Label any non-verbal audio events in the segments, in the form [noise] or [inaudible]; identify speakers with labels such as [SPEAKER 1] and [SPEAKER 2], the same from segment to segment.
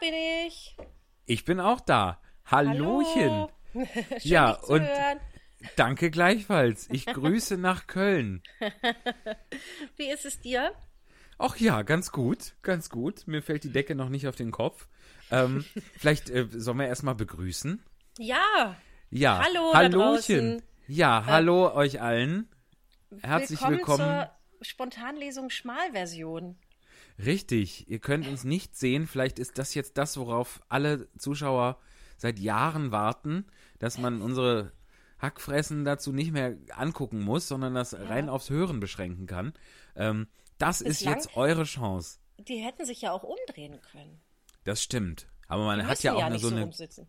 [SPEAKER 1] bin ich.
[SPEAKER 2] Ich bin auch da. Hallöchen.
[SPEAKER 1] Hallo. [laughs] Schön,
[SPEAKER 2] Ja,
[SPEAKER 1] zu
[SPEAKER 2] und-
[SPEAKER 1] hören.
[SPEAKER 2] Danke gleichfalls. Ich grüße nach Köln. [laughs]
[SPEAKER 1] Wie ist es dir?
[SPEAKER 2] Ach ja, ganz gut, ganz gut. Mir fällt die Decke noch nicht auf den Kopf. Ähm, [laughs] vielleicht äh, sollen wir erstmal begrüßen.
[SPEAKER 1] Ja,
[SPEAKER 2] Ja,
[SPEAKER 1] Hallo
[SPEAKER 2] Hallöchen.
[SPEAKER 1] Äh,
[SPEAKER 2] Ja, hallo euch allen. Herzlich willkommen.
[SPEAKER 1] zur Spontanlesung Schmalversion.
[SPEAKER 2] Richtig, ihr könnt uns nicht sehen. Vielleicht ist das jetzt das, worauf alle Zuschauer seit Jahren warten, dass man unsere Hackfressen dazu nicht mehr angucken muss, sondern das rein aufs Hören beschränken kann. Ähm, das ist
[SPEAKER 1] Bislang-
[SPEAKER 2] jetzt eure Chance.
[SPEAKER 1] Die hätten sich ja auch umdrehen können.
[SPEAKER 2] Das stimmt. Aber man
[SPEAKER 1] Die
[SPEAKER 2] hat ja auch eine,
[SPEAKER 1] nicht
[SPEAKER 2] so eine,
[SPEAKER 1] umsitzen.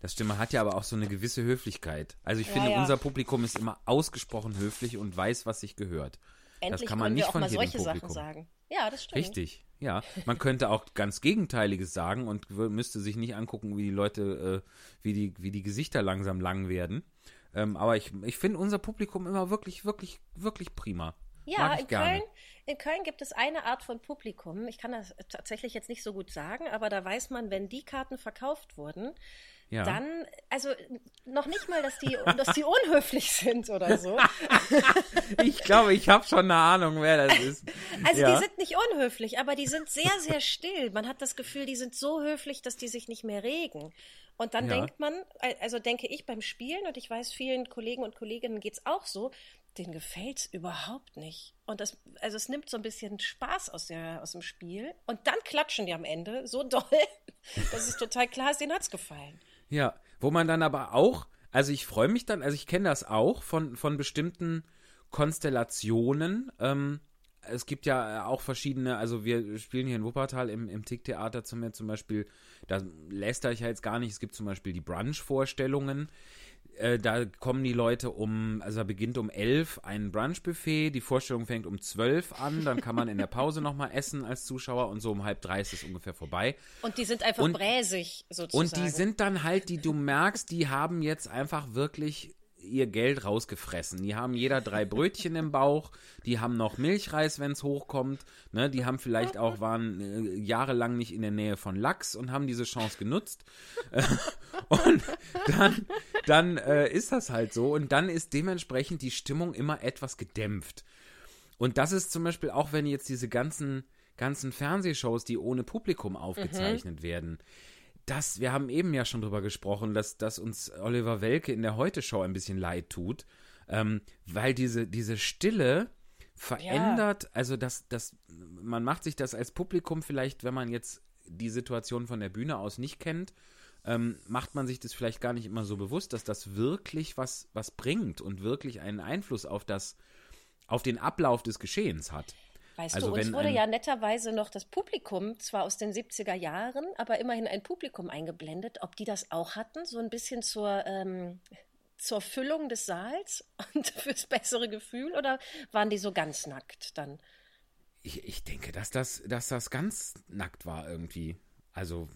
[SPEAKER 2] das stimmt, man hat ja aber auch so eine gewisse Höflichkeit. Also ich
[SPEAKER 1] Ja,
[SPEAKER 2] finde,
[SPEAKER 1] ja.
[SPEAKER 2] unser Publikum ist immer ausgesprochen höflich und weiß, was sich gehört.
[SPEAKER 1] Endlich
[SPEAKER 2] das kann man nicht
[SPEAKER 1] wir auch
[SPEAKER 2] von
[SPEAKER 1] mal solche
[SPEAKER 2] Publikum.
[SPEAKER 1] Sachen sagen. Ja, das stimmt.
[SPEAKER 2] Richtig, ja. Man könnte auch ganz Gegenteiliges sagen und müsste sich nicht angucken, wie die Leute, äh, wie, die, wie die Gesichter langsam lang werden. Ähm, aber ich, ich finde unser Publikum immer wirklich, wirklich, wirklich prima.
[SPEAKER 1] Ja, in. Köln, in Köln gibt es eine Art von Publikum. Ich kann das tatsächlich jetzt nicht so gut sagen, aber da weiß man, wenn die Karten verkauft wurden,
[SPEAKER 2] Ja.
[SPEAKER 1] dann, also noch nicht mal, dass die, dass die unhöflich sind oder so. [laughs]
[SPEAKER 2] ich glaube, ich habe schon eine Ahnung, wer das ist.
[SPEAKER 1] Also
[SPEAKER 2] ja.
[SPEAKER 1] die sind nicht unhöflich, aber die sind sehr, sehr still. Man hat das Gefühl, die sind so höflich, dass die sich nicht mehr regen. Und dann
[SPEAKER 2] Ja.
[SPEAKER 1] denkt man, also denke ich beim Spielen, und ich weiß, vielen Kollegen und Kolleginnen geht's auch so, denen gefällt's überhaupt nicht. Und das, also es nimmt so ein bisschen Spaß aus, der, aus dem Spiel. Und dann klatschen die am Ende so [laughs] doll, dass es total klar ist, denen hat's gefallen.
[SPEAKER 2] Ja, wo man dann aber auch, also ich freue mich dann, also ich kenne das auch von, von bestimmten Konstellationen. Ähm, es gibt ja auch verschiedene, also wir spielen hier in Wuppertal im, im Tick-Theater zum, zum Beispiel, da lässt ich ja jetzt gar nicht, es gibt zum Beispiel die Brunch-Vorstellungen. Äh, da kommen die Leute um, also da beginnt um 11 ein Brunch-Buffet, die Vorstellung fängt um 12 an, dann kann man in der Pause [laughs] nochmal essen als Zuschauer und so um halb drei ist es ungefähr vorbei.
[SPEAKER 1] Und die sind einfach
[SPEAKER 2] Und-
[SPEAKER 1] bräsig, sozusagen.
[SPEAKER 2] Und die sind dann halt, die du merkst, die haben jetzt einfach wirklich ihr Geld rausgefressen. Die haben jeder drei Brötchen im Bauch, die haben noch Milchreis, wenn es hochkommt, ne? die haben vielleicht auch, waren äh, jahrelang nicht in der Nähe von Lachs und haben diese Chance genutzt. [laughs] Und dann, dann äh, ist das halt so und dann ist dementsprechend die Stimmung immer etwas gedämpft. Und das ist zum Beispiel auch, wenn jetzt diese ganzen, ganzen Fernsehshows, die ohne Publikum aufgezeichnet werden, das, wir haben eben ja schon drüber gesprochen, dass, dass uns Oliver Welke in der Heute-Show ein bisschen leid tut, ähm, weil diese, diese Stille verändert, also das, das, man macht sich das als Publikum vielleicht, wenn man jetzt die Situation von der Bühne aus nicht kennt, ähm, macht man sich das vielleicht gar nicht immer so bewusst, dass das wirklich was, was bringt und wirklich einen Einfluss auf das, auf den Ablauf des Geschehens hat.
[SPEAKER 1] Weißt
[SPEAKER 2] Also
[SPEAKER 1] du, uns wurde ja netterweise noch das Publikum, zwar aus den 70er Jahren, aber immerhin ein Publikum eingeblendet, ob die das auch hatten, so ein bisschen zur, ähm, zur Füllung des Saals [laughs] und fürs bessere Gefühl, oder waren die so ganz nackt dann?
[SPEAKER 2] Ich, ich denke, dass das, dass das ganz nackt war irgendwie. Also,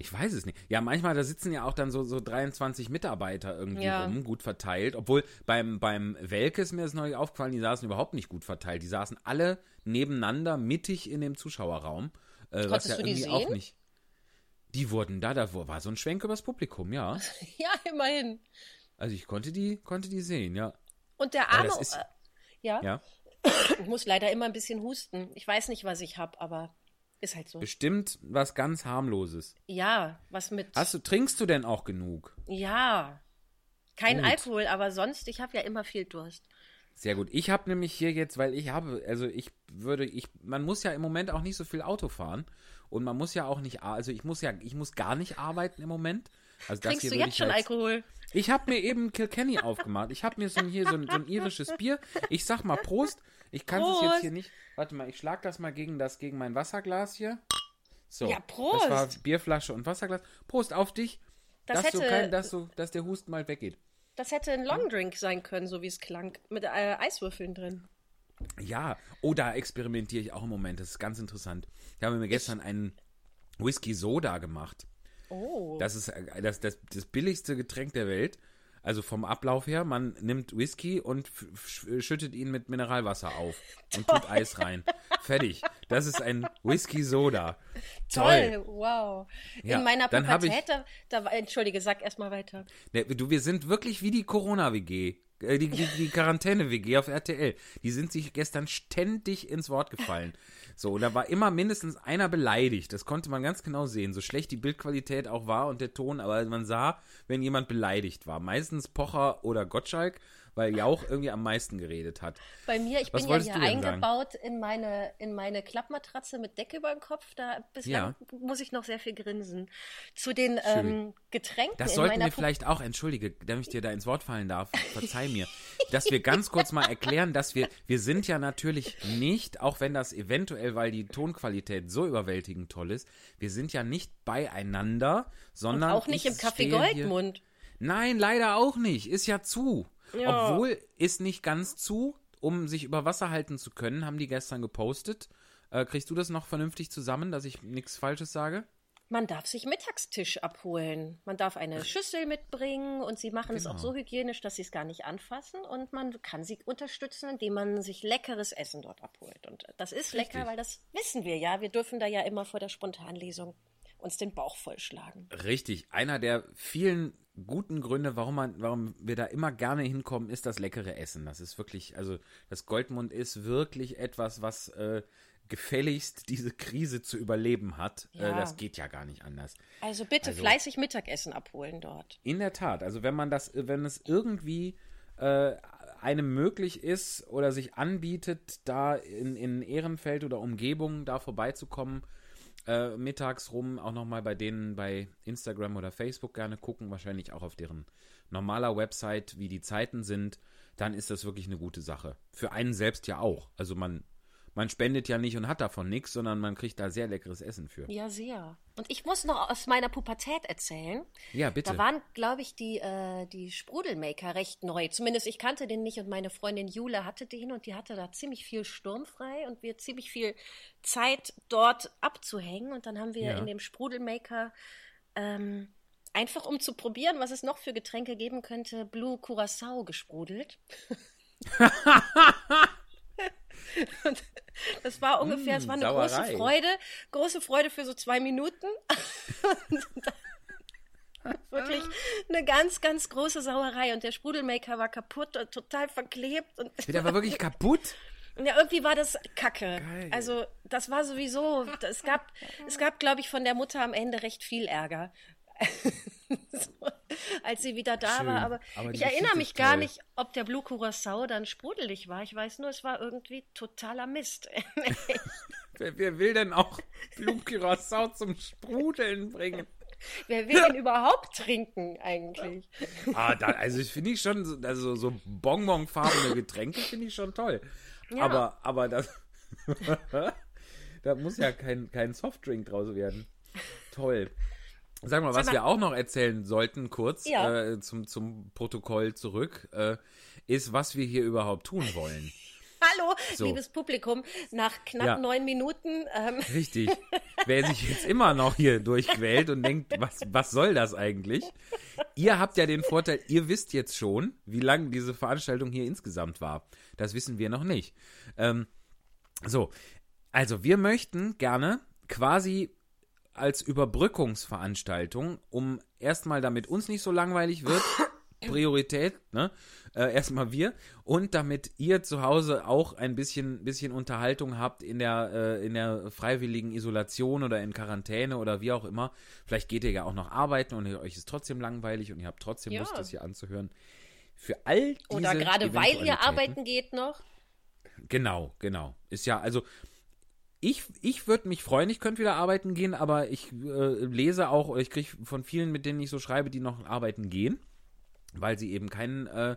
[SPEAKER 2] ich weiß es nicht. Ja, manchmal, da sitzen ja auch dann so, so 23 Mitarbeiter irgendwie
[SPEAKER 1] Ja.
[SPEAKER 2] rum, gut verteilt. Obwohl beim, beim Welke ist mir das neulich aufgefallen, die saßen überhaupt nicht gut verteilt. Die saßen alle nebeneinander, mittig in dem Zuschauerraum. Äh, was ja
[SPEAKER 1] du die
[SPEAKER 2] irgendwie auch nicht. Die wurden da, da war so ein Schwenk übers Publikum, ja. [laughs]
[SPEAKER 1] Ja, immerhin.
[SPEAKER 2] Also ich konnte die, konnte die sehen, ja.
[SPEAKER 1] Und der arme.
[SPEAKER 2] ist-
[SPEAKER 1] äh, ja,
[SPEAKER 2] Ja.
[SPEAKER 1] ich muss leider immer ein bisschen husten. Ich weiß nicht, was ich habe, aber ist halt so.
[SPEAKER 2] Bestimmt was ganz harmloses.
[SPEAKER 1] Ja, was mit.
[SPEAKER 2] Hast du, trinkst du denn auch genug?
[SPEAKER 1] Ja. Kein
[SPEAKER 2] Gut.
[SPEAKER 1] Alkohol, aber sonst, ich habe ja immer viel Durst.
[SPEAKER 2] Sehr gut. Ich habe nämlich hier jetzt, weil ich habe, also ich würde, ich, man muss ja im Moment auch nicht so viel Auto fahren und man muss ja auch nicht, also ich muss ja, ich muss gar nicht arbeiten im Moment. Also
[SPEAKER 1] Trinkst
[SPEAKER 2] hier
[SPEAKER 1] du jetzt schon
[SPEAKER 2] als-
[SPEAKER 1] Alkohol?
[SPEAKER 2] Ich habe mir eben Kilkenny aufgemacht. Ich habe mir so ein, hier so ein, so ein irisches Bier. Ich sag mal Prost. Ich kann es jetzt hier nicht. Warte mal, ich schlag das mal gegen das, gegen mein Wasserglas hier. So.
[SPEAKER 1] Ja, Prost.
[SPEAKER 2] Das war Bierflasche und Wasserglas. Prost auf dich.
[SPEAKER 1] Das
[SPEAKER 2] dass, du
[SPEAKER 1] hätte-
[SPEAKER 2] kein, dass, du, dass der Husten mal weggeht.
[SPEAKER 1] Das hätte ein Longdrink sein können, so wie es klang. Mit äh, Eiswürfeln drin.
[SPEAKER 2] Ja, oh, da experimentiere ich auch im Moment. Das ist ganz interessant. Ich habe mir gestern einen Whisky Soda gemacht.
[SPEAKER 1] Oh.
[SPEAKER 2] Das ist äh, das, das, das billigste Getränk der Welt. Also vom Ablauf her, man nimmt Whisky und schüttet ihn mit Mineralwasser auf und Toll. tut Eis rein. Fertig. Das ist ein Whisky Soda.
[SPEAKER 1] Toll, Toll. wow. Ja, In meiner Pubertät, da, da, entschuldige, sag erstmal weiter.
[SPEAKER 2] Ne, du, wir sind wirklich wie die Corona-WG. Äh, die, die, die Quarantäne-WG auf RTL. Die sind sich gestern ständig ins Wort gefallen. So, und da war immer mindestens einer beleidigt. Das konnte man ganz genau sehen. So schlecht die Bildqualität auch war und der Ton, aber man sah, wenn jemand beleidigt war. Meistens Pocher oder Gottschalk weil Jauch irgendwie am meisten geredet hat.
[SPEAKER 1] Bei mir, ich Was bin ja hier eingebaut in meine, in meine Klappmatratze mit Decke über dem Kopf. Da bislang ja. muss ich noch sehr viel grinsen. Zu den ähm, Getränken.
[SPEAKER 2] Das sollten wir vielleicht auch, entschuldige, damit ich dir da ins Wort fallen darf, verzeih mir, dass wir ganz kurz mal erklären, dass wir, wir sind ja natürlich nicht, auch wenn das eventuell, weil die Tonqualität so überwältigend toll ist, wir sind ja nicht beieinander, sondern.
[SPEAKER 1] Und auch nicht im Café Goldmund.
[SPEAKER 2] Nein, leider auch nicht. Ist ja zu. Ja. Obwohl ist nicht ganz zu, um sich über Wasser halten zu können, haben die gestern gepostet. Äh, kriegst du das noch vernünftig zusammen, dass ich nichts Falsches sage?
[SPEAKER 1] Man darf sich Mittagstisch abholen. Man darf eine Schüssel mitbringen und sie machen genau. es auch genau. so hygienisch, dass sie es gar nicht anfassen und man kann sie unterstützen, indem man sich leckeres Essen dort abholt. Und das ist Richtig. lecker, weil das wissen wir ja. Wir dürfen da ja immer vor der Spontanlesung uns den Bauch vollschlagen.
[SPEAKER 2] Richtig. Einer der vielen guten Gründe, warum man, warum wir da immer gerne hinkommen, ist das leckere Essen. Das ist wirklich, also das Goldmund ist wirklich etwas, was äh, gefälligst diese Krise zu überleben hat. Äh, ja. Äh, das geht ja gar nicht anders.
[SPEAKER 1] Also bitte also, fleißig Mittagessen abholen dort.
[SPEAKER 2] In der Tat. Also wenn man das, wenn es irgendwie äh, einem möglich ist oder sich anbietet, da in, in Ehrenfeld oder Umgebung da vorbeizukommen, äh, mittags rum auch nochmal bei denen bei Instagram oder Facebook gerne gucken, wahrscheinlich auch auf deren normaler Website, wie die Zeiten sind, dann ist das wirklich eine gute Sache. Für einen selbst ja auch. Also man man spendet ja nicht und hat davon nichts, sondern man kriegt da sehr leckeres Essen für.
[SPEAKER 1] Ja, sehr. Und ich muss noch aus meiner Pubertät erzählen.
[SPEAKER 2] Ja, bitte.
[SPEAKER 1] Da waren, glaube ich, die, äh, die Sprudelmaker recht neu. Zumindest ich kannte den nicht und meine Freundin Jule hatte den und die hatte da ziemlich viel sturmfrei und wir ziemlich viel Zeit dort abzuhängen. Und dann haben wir ja. in dem Sprudelmaker ähm, einfach um zu probieren, was es noch für Getränke geben könnte, Blue Curacao gesprudelt. [laughs] [laughs] Und das war ungefähr, es war eine Sauerei. große Freude, große Freude für so zwei Minuten. [laughs] [laughs] wirklich eine ganz, ganz große Sauerei und der Sprudelmaker war kaputt und total verklebt. Und
[SPEAKER 2] der war wirklich kaputt?
[SPEAKER 1] Ja, irgendwie war das Kacke. Geil. Also, das war sowieso, es gab, es gab, glaube ich, von der Mutter am Ende recht viel Ärger. [laughs] so, als sie wieder da Schön. war. Aber, aber ich erinnere mich gar nicht, ob der Blue Curacao dann sprudelig war. Ich weiß nur, es war irgendwie totaler Mist. [laughs]
[SPEAKER 2] wer, wer, will denn auch Blue Curacao zum Sprudeln bringen?
[SPEAKER 1] Wer will denn überhaupt trinken eigentlich?
[SPEAKER 2] Ah, da, also ich finde ich schon, also so bonbonfarbene Getränke finde ich schon toll. Ja. Aber, aber das, [laughs] da muss ja kein, kein Softdrink draus werden. Toll. Sag mal, was wir auch noch erzählen sollten, kurz ja. äh, zum, zum Protokoll zurück, äh, ist, was wir hier überhaupt tun wollen. [laughs]
[SPEAKER 1] Hallo, so. liebes Publikum, nach knapp ja. neun Minuten.
[SPEAKER 2] Ähm. [laughs] Richtig. Wer sich jetzt immer noch hier durchquält und denkt, was, was soll das eigentlich? Ihr habt ja den Vorteil, ihr wisst jetzt schon, wie lang diese Veranstaltung hier insgesamt war. Das wissen wir noch nicht. Ähm, so, also wir möchten gerne quasi als Überbrückungsveranstaltung, um erstmal, damit uns nicht so langweilig wird, [coughs] Priorität, ne? Äh, erstmal wir und damit ihr zu Hause auch ein bisschen, bisschen Unterhaltung habt in der, äh, in der freiwilligen Isolation oder in Quarantäne oder wie auch immer. Vielleicht geht ihr ja auch noch arbeiten und euch ist trotzdem langweilig und ihr habt trotzdem ja. Lust, das hier anzuhören. Für all diese
[SPEAKER 1] Oder gerade weil ihr arbeiten geht noch.
[SPEAKER 2] Genau, genau. Ist ja, also ich, ich würde mich freuen, ich könnte wieder arbeiten gehen, aber ich äh, lese auch, oder ich kriege von vielen, mit denen ich so schreibe, die noch arbeiten gehen, weil sie eben keinen äh,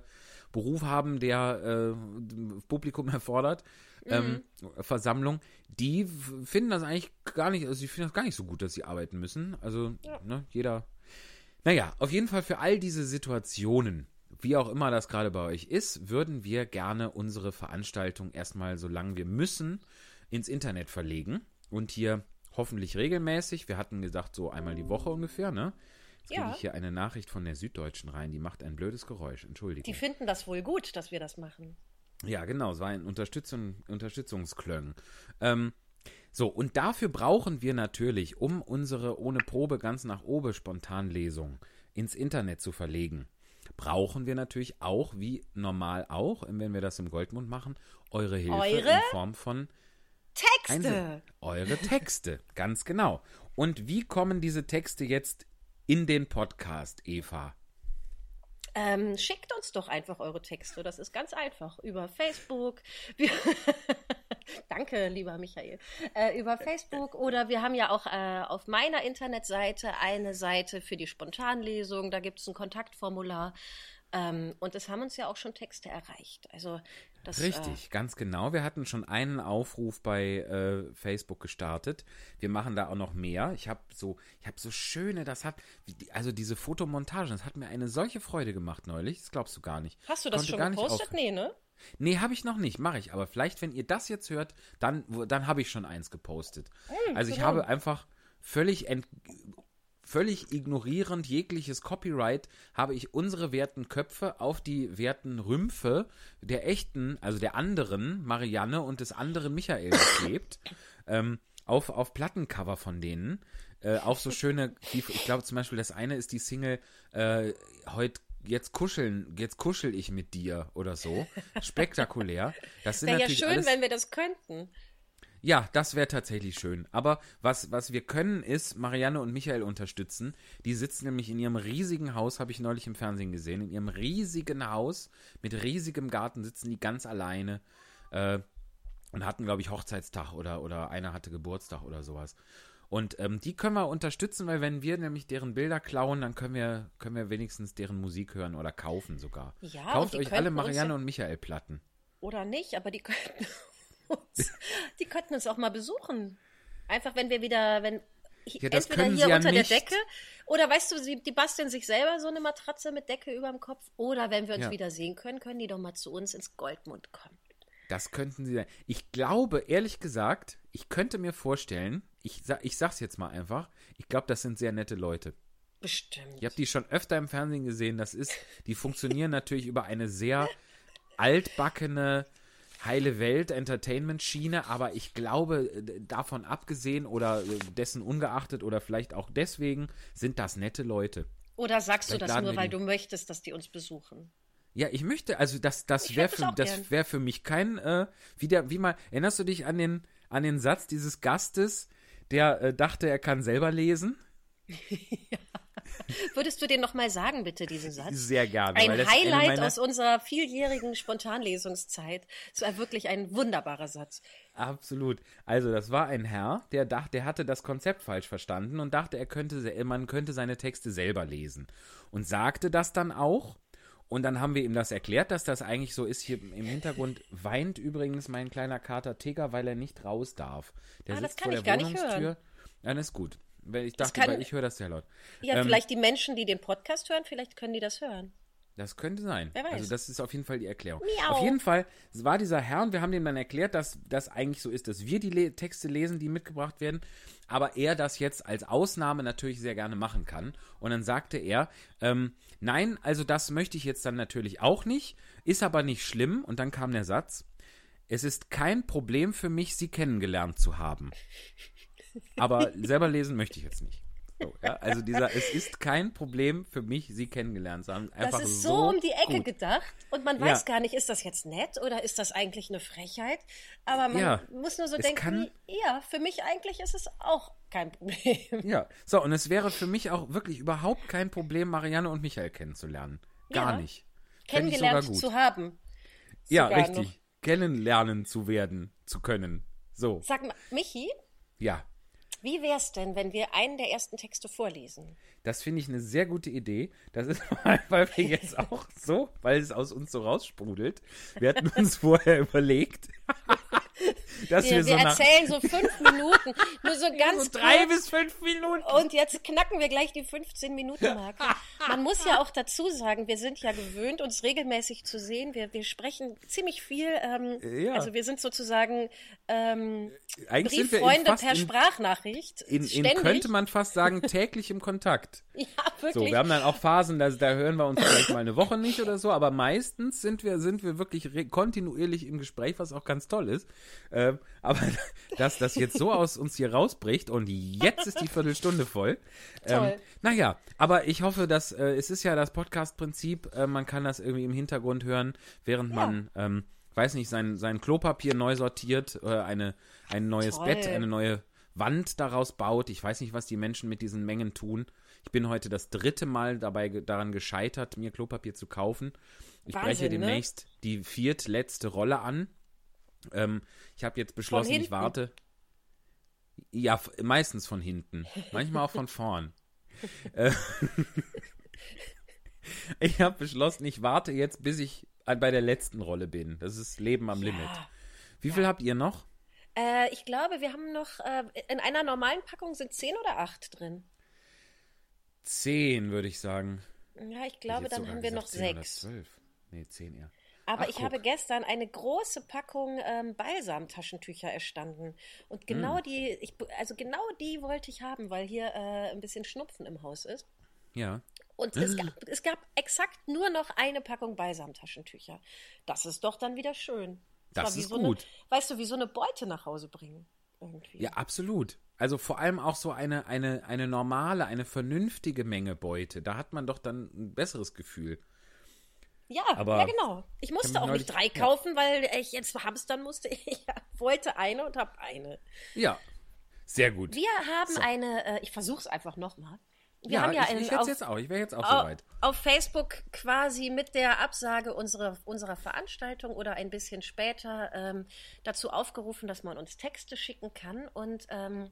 [SPEAKER 2] Beruf haben, der äh, Publikum [laughs] erfordert, ähm, mhm. Versammlung, die finden das eigentlich gar nicht, also sie finden das gar nicht so gut, dass sie arbeiten müssen. Also, ja. ne, jeder. Naja, auf jeden Fall für all diese Situationen, wie auch immer das gerade bei euch ist, würden wir gerne unsere Veranstaltung erstmal, solange wir müssen, ins Internet verlegen und hier hoffentlich regelmäßig, wir hatten gesagt so einmal die Woche ungefähr, ne? Jetzt kriege ich hier eine Nachricht von der Süddeutschen rein, die macht ein blödes Geräusch. Entschuldigung.
[SPEAKER 1] Die finden das wohl gut, dass wir das machen.
[SPEAKER 2] Ja, genau, es war ein Unterstützung, Unterstützungsklöng. Ähm, so, und dafür brauchen wir natürlich, um unsere ohne Probe ganz nach oben Spontanlesung ins Internet zu verlegen, brauchen wir natürlich auch, wie normal auch, wenn wir das im Goldmund machen, eure Hilfe
[SPEAKER 1] Eure?
[SPEAKER 2] in Form von
[SPEAKER 1] Texte!
[SPEAKER 2] Einzel eure Texte, ganz genau. Und wie kommen diese Texte jetzt in den Podcast, Eva?
[SPEAKER 1] Ähm, schickt uns doch einfach eure Texte. Das ist ganz einfach. Über Facebook. [laughs] Danke, lieber Michael. Äh, über Facebook oder wir haben ja auch äh, auf meiner Internetseite eine Seite für die Spontanlesung. Da gibt es ein Kontaktformular. Ähm, und es haben uns ja auch schon Texte erreicht. Also das,
[SPEAKER 2] Richtig, ganz genau. Wir hatten schon einen Aufruf bei äh, Facebook gestartet. Wir machen da auch noch mehr. Ich habe so, ich habe so schöne, das hat, also diese Fotomontagen, das hat mir eine solche Freude gemacht neulich. Das glaubst du gar nicht.
[SPEAKER 1] Hast du das
[SPEAKER 2] Konnte
[SPEAKER 1] schon
[SPEAKER 2] gar
[SPEAKER 1] gepostet? Nee, ne?
[SPEAKER 2] Nee, habe ich noch nicht, mache ich. Aber vielleicht, wenn ihr das jetzt hört, dann, dann habe ich schon eins gepostet. also ich
[SPEAKER 1] genau.
[SPEAKER 2] habe einfach völlig ent, völlig ignorierend jegliches Copyright, habe ich unsere werten Köpfe auf die werten Rümpfe der echten, also der anderen Marianne und des anderen Michael geklebt. [laughs] ähm, auf, auf Plattencover von denen. Äh, auf so schöne, ich glaube zum Beispiel, das eine ist die Single äh, heute jetzt kuscheln, jetzt kuschel ich mit dir oder so. Spektakulär. Das sind
[SPEAKER 1] Wäre ja schön,
[SPEAKER 2] alles,
[SPEAKER 1] wenn wir das könnten.
[SPEAKER 2] Ja, das wäre tatsächlich schön. Aber was, was wir können, ist Marianne und Michael unterstützen. Die sitzen nämlich in ihrem riesigen Haus, habe ich neulich im Fernsehen gesehen. In ihrem riesigen Haus mit riesigem Garten sitzen die ganz alleine äh, und hatten, glaube ich, Hochzeitstag oder, oder einer hatte Geburtstag oder sowas. Und ähm, die können wir unterstützen, weil wenn wir nämlich deren Bilder klauen, dann können wir, können wir wenigstens deren Musik hören oder kaufen sogar.
[SPEAKER 1] Ja,
[SPEAKER 2] Kauft euch alle Marianne und Michael Platten.
[SPEAKER 1] Oder nicht, aber die könnten uns, die könnten uns auch mal besuchen. Einfach, wenn wir wieder, wenn
[SPEAKER 2] Ja, das
[SPEAKER 1] entweder hier
[SPEAKER 2] ja
[SPEAKER 1] unter
[SPEAKER 2] nicht.
[SPEAKER 1] der Decke oder weißt du, sie, die basteln sich selber so eine Matratze mit Decke über dem Kopf oder wenn wir uns
[SPEAKER 2] Ja.
[SPEAKER 1] wieder sehen können, können die doch mal zu uns ins Goldmund kommen.
[SPEAKER 2] Das könnten sie sein. Ich glaube, ehrlich gesagt, ich könnte mir vorstellen, ich, ich sag's jetzt mal einfach, ich glaube, das sind sehr nette Leute.
[SPEAKER 1] Bestimmt.
[SPEAKER 2] Ich habe die schon öfter im Fernsehen gesehen. Das ist, die funktionieren [laughs] natürlich über eine sehr altbackene, heile Welt Entertainment-Schiene, aber ich glaube, äh, davon abgesehen oder äh, dessen ungeachtet oder vielleicht auch deswegen sind das nette Leute.
[SPEAKER 1] Oder sagst du
[SPEAKER 2] Vielleicht
[SPEAKER 1] das
[SPEAKER 2] laden
[SPEAKER 1] nur, weil
[SPEAKER 2] die-
[SPEAKER 1] du möchtest, dass die uns besuchen?
[SPEAKER 2] Ja, ich möchte, also das, das wäre für, das wär für mich kein, äh, wie, der, wie mal, erinnerst du dich an den, an den Satz dieses Gastes, der äh, dachte, er kann selber lesen? [laughs] [laughs]
[SPEAKER 1] Würdest du den noch mal sagen, bitte, diesen Satz?
[SPEAKER 2] Sehr gerne.
[SPEAKER 1] Ein Highlight aus unserer vieljährigen Spontanlesungszeit. Es war wirklich ein wunderbarer Satz.
[SPEAKER 2] Absolut. Also, das war ein Herr, der dachte, der hatte das Konzept falsch verstanden und dachte, er könnte, man könnte seine Texte selber lesen. Und sagte das dann auch. Und dann haben wir ihm das erklärt, dass das eigentlich so ist. Hier im Hintergrund weint übrigens mein kleiner Kater Tiger, weil er nicht raus darf. Der
[SPEAKER 1] Ah, das
[SPEAKER 2] sitzt
[SPEAKER 1] kann
[SPEAKER 2] vor
[SPEAKER 1] ich
[SPEAKER 2] der
[SPEAKER 1] gar nicht
[SPEAKER 2] Wohnungstür.
[SPEAKER 1] hören.
[SPEAKER 2] Dann ist gut. Weil ich dachte,
[SPEAKER 1] kann-
[SPEAKER 2] weil ich höre das sehr laut.
[SPEAKER 1] Ja,
[SPEAKER 2] Ähm,
[SPEAKER 1] vielleicht die Menschen, die den Podcast hören, vielleicht können die das hören.
[SPEAKER 2] Das könnte sein.
[SPEAKER 1] Wer weiß.
[SPEAKER 2] Also das ist auf jeden Fall die Erklärung.
[SPEAKER 1] Miau.
[SPEAKER 2] Auf jeden Fall war dieser Herr und wir haben dem dann erklärt, dass das eigentlich so ist, dass wir die Le Texte lesen, die mitgebracht werden, aber er das jetzt als Ausnahme natürlich sehr gerne machen kann. Und dann sagte er, ähm, nein, also das möchte ich jetzt dann natürlich auch nicht, ist aber nicht schlimm. Und dann kam der Satz, es ist kein Problem für mich, Sie kennengelernt zu haben. Aber selber lesen möchte ich jetzt nicht. So, ja, also dieser, es ist kein Problem für mich, Sie kennengelernt zu haben. Einfach
[SPEAKER 1] Das ist so, um die Ecke
[SPEAKER 2] gut.
[SPEAKER 1] gedacht und man
[SPEAKER 2] Ja.
[SPEAKER 1] weiß gar nicht, ist das jetzt nett oder ist das eigentlich eine Frechheit? Aber man
[SPEAKER 2] Ja.
[SPEAKER 1] muss nur so
[SPEAKER 2] Es
[SPEAKER 1] denken,
[SPEAKER 2] kann-
[SPEAKER 1] ja, für mich eigentlich ist es auch kein Problem.
[SPEAKER 2] Ja, so, und es wäre für mich auch wirklich überhaupt kein Problem, Marianne und Michael kennenzulernen. Gar
[SPEAKER 1] Ja.
[SPEAKER 2] nicht.
[SPEAKER 1] Kennengelernt zu haben.
[SPEAKER 2] Ja, richtig.
[SPEAKER 1] noch.
[SPEAKER 2] Kennenlernen zu werden, zu können. So,
[SPEAKER 1] Sag mal, Michi,
[SPEAKER 2] ja.
[SPEAKER 1] Wie wär's denn, wenn wir einen der ersten Texte vorlesen?
[SPEAKER 2] Das finde ich eine sehr gute Idee. Das ist [laughs] weil wir jetzt auch so, weil es aus uns so raussprudelt. Wir hatten uns [laughs] vorher überlegt, [laughs] dass wir,
[SPEAKER 1] Wir,
[SPEAKER 2] so
[SPEAKER 1] wir erzählen so fünf [laughs] Minuten, nur so ganz
[SPEAKER 2] so drei
[SPEAKER 1] kurz.
[SPEAKER 2] bis fünf Minuten.
[SPEAKER 1] Und jetzt knacken wir gleich die 15-Minuten-Marke. [laughs] Man muss ja auch dazu sagen, wir sind ja gewöhnt, uns regelmäßig zu sehen. Wir, wir sprechen ziemlich viel. Ähm,
[SPEAKER 2] Ja.
[SPEAKER 1] Also wir sind sozusagen ähm,
[SPEAKER 2] Eigentlich
[SPEAKER 1] Brieffreunde per
[SPEAKER 2] in,
[SPEAKER 1] Sprachnachricht.
[SPEAKER 2] in, in könnte man fast sagen [laughs] täglich im Kontakt.
[SPEAKER 1] ja,
[SPEAKER 2] So,
[SPEAKER 1] wirklich.
[SPEAKER 2] wir haben dann auch Phasen, da, da hören wir uns vielleicht mal eine Woche nicht oder so, aber meistens sind wir, sind wir wirklich kontinuierlich im Gespräch, was auch ganz toll ist. Ähm, aber [laughs] dass das jetzt so aus uns hier rausbricht und jetzt ist die Viertelstunde voll.
[SPEAKER 1] Toll.
[SPEAKER 2] Ähm, naja, aber ich hoffe, dass äh, es ist ja das Podcast-Prinzip, äh, man kann das irgendwie im Hintergrund hören, während
[SPEAKER 1] Ja.
[SPEAKER 2] man, ähm, weiß nicht, sein, sein Klopapier neu sortiert, äh, eine, ein neues
[SPEAKER 1] Toll.
[SPEAKER 2] Bett, eine neue Wand daraus baut. Ich weiß nicht, was die Menschen mit diesen Mengen tun. Ich bin heute das dritte Mal dabei daran gescheitert, mir Klopapier zu kaufen. Ich breche
[SPEAKER 1] Wahnsinn, ne?
[SPEAKER 2] demnächst die viertletzte Rolle an. Ähm, ich habe jetzt beschlossen, ich warte. Ja, meistens von hinten. Manchmal auch von vorn. Äh, [laughs] ich habe beschlossen, ich warte jetzt, bis ich bei der letzten Rolle bin. Das ist Leben am Limit. Wie viel habt ihr noch?
[SPEAKER 1] Äh, ich glaube, wir haben noch, äh, in einer normalen Packung sind zehn oder acht drin.
[SPEAKER 2] Zehn, würde ich sagen.
[SPEAKER 1] Ja, ich glaube,
[SPEAKER 2] Hätte
[SPEAKER 1] dann haben wir
[SPEAKER 2] gesagt
[SPEAKER 1] noch
[SPEAKER 2] 10 oder
[SPEAKER 1] sechs.
[SPEAKER 2] 12. Nee, zehn eher.
[SPEAKER 1] Aber
[SPEAKER 2] Ach,
[SPEAKER 1] ich
[SPEAKER 2] guck.
[SPEAKER 1] habe gestern eine große Packung ähm, Balsamtaschentücher erstanden. Und genau
[SPEAKER 2] Hm.
[SPEAKER 1] die, ich, also genau die wollte ich haben, weil hier äh, ein bisschen Schnupfen im Haus ist.
[SPEAKER 2] Ja.
[SPEAKER 1] Und es [gasps] gab, es gab exakt nur noch eine Packung Balsamtaschentücher. Das ist doch dann wieder schön.
[SPEAKER 2] Das
[SPEAKER 1] wie
[SPEAKER 2] ist
[SPEAKER 1] so
[SPEAKER 2] gut.
[SPEAKER 1] Eine, weißt du, wie so eine Beute nach Hause bringen. Irgendwie.
[SPEAKER 2] Ja, absolut. Also vor allem auch so eine, eine, eine normale, eine vernünftige Menge Beute. Da hat man doch dann ein besseres Gefühl.
[SPEAKER 1] Ja,
[SPEAKER 2] Aber
[SPEAKER 1] ja, genau. Ich musste auch nicht drei kaufen, weil ich jetzt hamstern musste. [laughs] Ich wollte eine und habe eine.
[SPEAKER 2] Ja. Sehr gut.
[SPEAKER 1] Wir haben eine, äh, ich versuche es einfach nochmal. Wir
[SPEAKER 2] ja,
[SPEAKER 1] haben ja
[SPEAKER 2] ich,
[SPEAKER 1] einen
[SPEAKER 2] ich
[SPEAKER 1] auf,
[SPEAKER 2] jetzt auch. Ich wäre jetzt auch
[SPEAKER 1] au-
[SPEAKER 2] soweit.
[SPEAKER 1] auf Facebook quasi mit der Absage unserer, unserer Veranstaltung oder ein bisschen später ähm, dazu aufgerufen, dass man uns Texte schicken kann. Und ähm,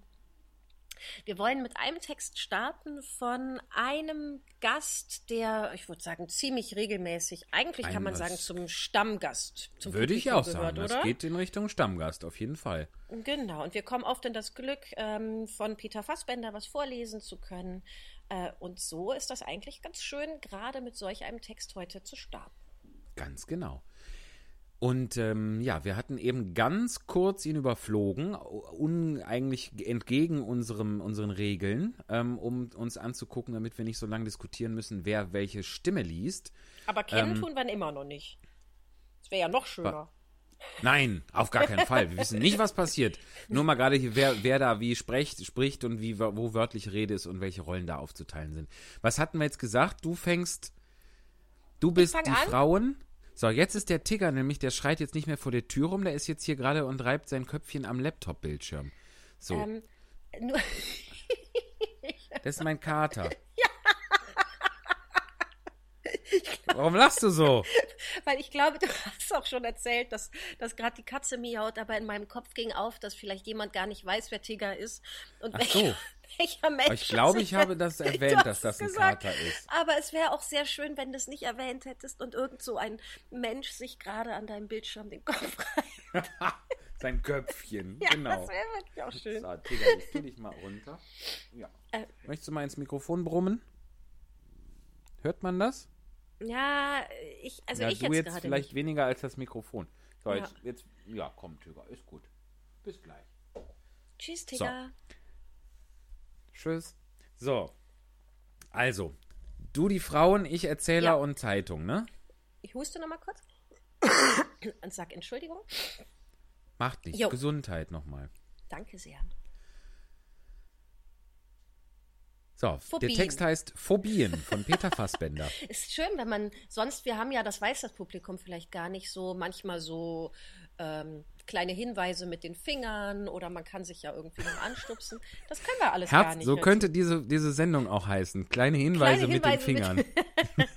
[SPEAKER 1] wir wollen mit einem Text starten von einem Gast, der, ich würde sagen, ziemlich regelmäßig, eigentlich kann man sagen,
[SPEAKER 2] das-
[SPEAKER 1] zum Stammgast. Zum
[SPEAKER 2] Würde ich
[SPEAKER 1] Publikum
[SPEAKER 2] auch
[SPEAKER 1] gehört,
[SPEAKER 2] sagen. Das
[SPEAKER 1] oder?
[SPEAKER 2] geht in Richtung Stammgast, auf jeden Fall.
[SPEAKER 1] Genau, und wir kommen oft in das Glück, ähm, von Peter Fassbender was vorlesen zu können. Äh, und so ist das eigentlich ganz schön, gerade mit solch einem Text heute zu starten.
[SPEAKER 2] Ganz genau. Und ähm, ja, wir hatten eben ganz kurz ihn überflogen, un, eigentlich entgegen unserem, unseren Regeln, ähm, um uns anzugucken, damit wir nicht so lange diskutieren müssen, wer welche Stimme liest.
[SPEAKER 1] Aber kennen
[SPEAKER 2] Ähm,
[SPEAKER 1] tun wir immer noch nicht. Das wäre ja noch schöner.
[SPEAKER 2] Nein, auf gar keinen Fall. Wir wissen nicht, was passiert. Nur mal gerade hier, wer, wer da wie spricht, spricht und wie, wo wörtliche Rede ist und welche Rollen da aufzuteilen sind. Was hatten wir jetzt gesagt? Du fängst, du bist die
[SPEAKER 1] an.
[SPEAKER 2] Frauen. So, jetzt ist der Tigger nämlich, der schreit jetzt nicht mehr vor der Tür rum, der ist jetzt hier gerade und reibt sein Köpfchen am Laptop-Bildschirm. So,
[SPEAKER 1] Ähm, [laughs]
[SPEAKER 2] das ist mein Kater. Warum lachst du so? [laughs]
[SPEAKER 1] weil ich glaube, du hast auch schon erzählt, dass, dass gerade die Katze miaut, aber in meinem Kopf ging auf, dass vielleicht jemand gar nicht weiß, wer Tiger ist und
[SPEAKER 2] Ach so. [laughs]
[SPEAKER 1] welcher Mensch.
[SPEAKER 2] Ich glaube, ich habe das erwähnt, dass das ein
[SPEAKER 1] gesagt.
[SPEAKER 2] Kater ist.
[SPEAKER 1] Aber es wäre auch sehr schön, wenn du es nicht erwähnt hättest und irgend so ein Mensch sich gerade an deinem Bildschirm den Kopf [laughs] reibt.
[SPEAKER 2] Sein Köpfchen,
[SPEAKER 1] Ja,
[SPEAKER 2] genau.
[SPEAKER 1] das wäre wirklich auch schön.
[SPEAKER 2] So, Tigger, jetzt tu dich mal runter. Ja.
[SPEAKER 1] Äh.
[SPEAKER 2] Möchtest du mal ins Mikrofon brummen? Hört man das?
[SPEAKER 1] Ja, ich, also
[SPEAKER 2] ja,
[SPEAKER 1] ich
[SPEAKER 2] du
[SPEAKER 1] jetzt,
[SPEAKER 2] jetzt,
[SPEAKER 1] gerade
[SPEAKER 2] vielleicht
[SPEAKER 1] nicht.
[SPEAKER 2] weniger als das Mikrofon. So,
[SPEAKER 1] Ja.
[SPEAKER 2] jetzt, jetzt, ja, komm, Tigger, ist gut. Bis gleich.
[SPEAKER 1] Tschüss, Tiger.
[SPEAKER 2] Tschüss. So. Also, du die Frauen, ich Erzähler
[SPEAKER 1] Ja.
[SPEAKER 2] und Zeitung, ne?
[SPEAKER 1] Ich huste noch mal kurz und sag Entschuldigung.
[SPEAKER 2] Macht nichts.
[SPEAKER 1] Jo.
[SPEAKER 2] Gesundheit nochmal.
[SPEAKER 1] Danke sehr.
[SPEAKER 2] So,
[SPEAKER 1] Phobien.
[SPEAKER 2] der Text heißt Phobien von Peter [laughs] Fassbender.
[SPEAKER 1] Ist schön, wenn man, sonst, wir haben ja, das weiß das Publikum vielleicht gar nicht so, manchmal so ähm, kleine Hinweise mit den Fingern oder man kann sich ja irgendwie noch anstupsen. Das können wir alles gar
[SPEAKER 2] Herz,
[SPEAKER 1] nicht.
[SPEAKER 2] so könnte diese, diese Sendung auch heißen. Kleine Hinweise,
[SPEAKER 1] Kleine
[SPEAKER 2] mit den
[SPEAKER 1] Hinweise mit-
[SPEAKER 2] Fingern.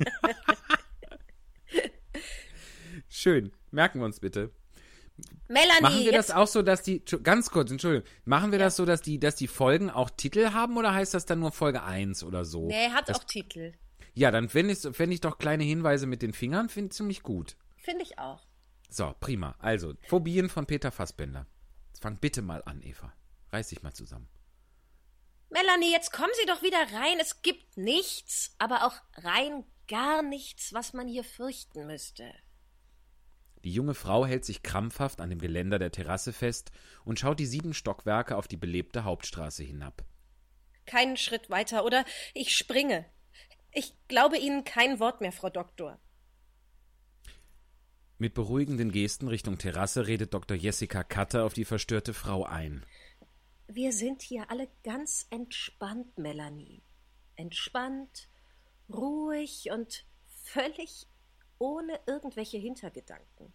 [SPEAKER 2] [laughs] [laughs] Schön. Merken wir uns bitte.
[SPEAKER 1] Melanie,
[SPEAKER 2] Machen wir das auch so, dass die, ganz kurz, Entschuldigung, machen wir das so, dass die, dass die Folgen auch Titel haben oder heißt das dann nur Folge 1 oder so?
[SPEAKER 1] nee, hat
[SPEAKER 2] das,
[SPEAKER 1] auch Titel.
[SPEAKER 2] Ja, dann fände ich, fänd ich doch kleine Hinweise mit den Fingern, finde ich ziemlich gut.
[SPEAKER 1] Finde ich auch.
[SPEAKER 2] So, prima. Also, Phobien von Peter Fassbender. Jetzt fang bitte mal an, Eva. Reiß dich mal zusammen.
[SPEAKER 1] Melanie, jetzt kommen Sie doch wieder rein. Es gibt nichts, aber auch rein gar nichts, was man hier fürchten müsste.
[SPEAKER 2] Die junge Frau hält sich krampfhaft an dem Geländer der Terrasse fest und schaut die sieben Stockwerke auf die belebte Hauptstraße hinab.
[SPEAKER 1] Keinen Schritt weiter, oder ich springe. Ich glaube Ihnen kein Wort mehr, Frau Doktor.
[SPEAKER 2] Mit beruhigenden Gesten Richtung Terrasse redet Dr. Jessica Katter auf die verstörte Frau ein.
[SPEAKER 1] Wir sind hier alle ganz entspannt, Melanie. Entspannt, ruhig und völlig ohne irgendwelche Hintergedanken.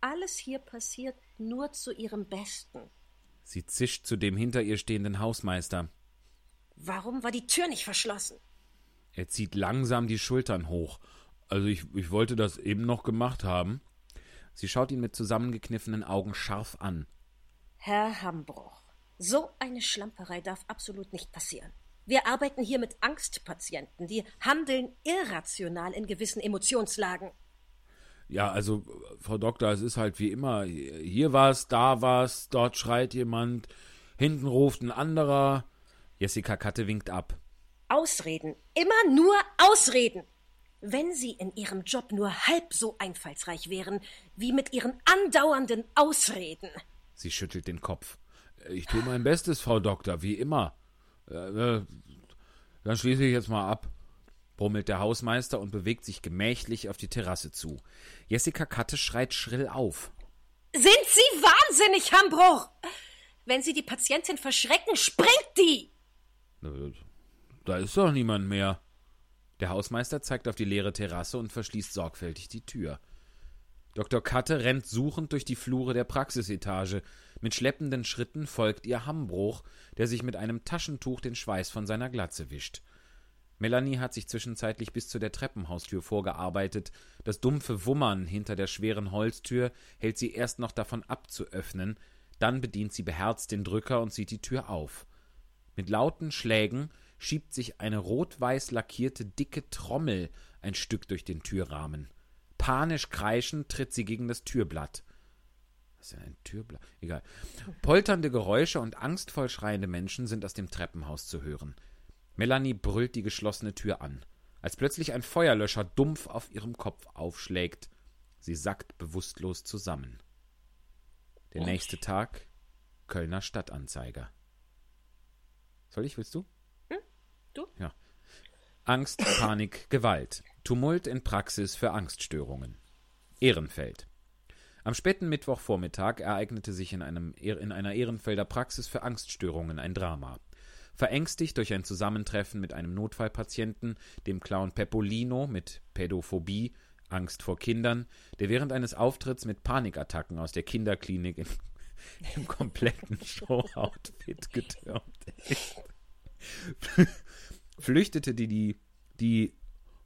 [SPEAKER 1] Alles hier passiert nur zu ihrem Besten.
[SPEAKER 2] Sie zischt zu dem hinter ihr stehenden Hausmeister.
[SPEAKER 1] Warum war die Tür nicht verschlossen?
[SPEAKER 2] Er zieht langsam die Schultern hoch. Also ich, ich wollte das eben noch gemacht haben. Sie schaut ihn mit zusammengekniffenen Augen scharf an.
[SPEAKER 1] Herr Hambruch, so eine Schlamperei darf absolut nicht passieren. Wir arbeiten hier mit Angstpatienten, die handeln irrational in gewissen Emotionslagen.
[SPEAKER 2] Ja, also, Frau Doktor, es ist halt wie immer. Hier war's, da war's, dort schreit jemand, hinten ruft ein anderer. Jessica Katte winkt ab.
[SPEAKER 1] Ausreden, immer nur Ausreden. Wenn Sie in Ihrem Job nur halb so einfallsreich wären, wie mit Ihren andauernden Ausreden.
[SPEAKER 2] Sie schüttelt den Kopf. Ich tue mein Bestes, Frau Doktor, wie immer. Äh, dann schließe ich jetzt mal ab, brummelt der Hausmeister und bewegt sich gemächlich auf die Terrasse zu. Jessica Katte schreit schrill auf.
[SPEAKER 1] Sind Sie wahnsinnig, Hambruch? Wenn Sie die Patientin verschrecken, springt die!
[SPEAKER 2] Da ist doch niemand mehr. Der Hausmeister zeigt auf die leere Terrasse und verschließt sorgfältig die Tür. Dr. Katte rennt suchend durch die Flure der Praxisetage. Mit schleppenden Schritten folgt ihr Hambruch, der sich mit einem Taschentuch den Schweiß von seiner Glatze wischt. Melanie hat sich zwischenzeitlich bis zu der Treppenhaustür vorgearbeitet. Das dumpfe Wummern hinter der schweren Holztür hält sie erst noch davon ab zu öffnen. Dann bedient sie beherzt den Drücker und zieht die Tür auf. Mit lauten Schlägen schiebt sich eine rot-weiß lackierte dicke Trommel ein Stück durch den Türrahmen. Panisch kreischend tritt sie gegen das Türblatt. Was ist denn ein Türblatt? Egal. Polternde Geräusche und angstvoll schreiende Menschen sind aus dem Treppenhaus zu hören. Melanie brüllt die geschlossene Tür an, als plötzlich ein Feuerlöscher dumpf auf ihrem Kopf aufschlägt. Sie sackt bewusstlos zusammen. Der nächste Tag Kölner Stadtanzeiger. Soll ich, willst du?
[SPEAKER 1] Hm? Du?
[SPEAKER 2] Ja. Angst, Panik, Gewalt. Tumult in Praxis für Angststörungen. Ehrenfeld. Am späten Mittwochvormittag ereignete sich in, einem, in einer Ehrenfelder Praxis für Angststörungen ein Drama. Verängstigt durch ein Zusammentreffen mit einem Notfallpatienten, dem Clown Peppolino mit Pädophobie, Angst vor Kindern, der während eines Auftritts mit Panikattacken aus der Kinderklinik in, [laughs] im kompletten Showoutfit getürmt ist [laughs] flüchtete die, die, die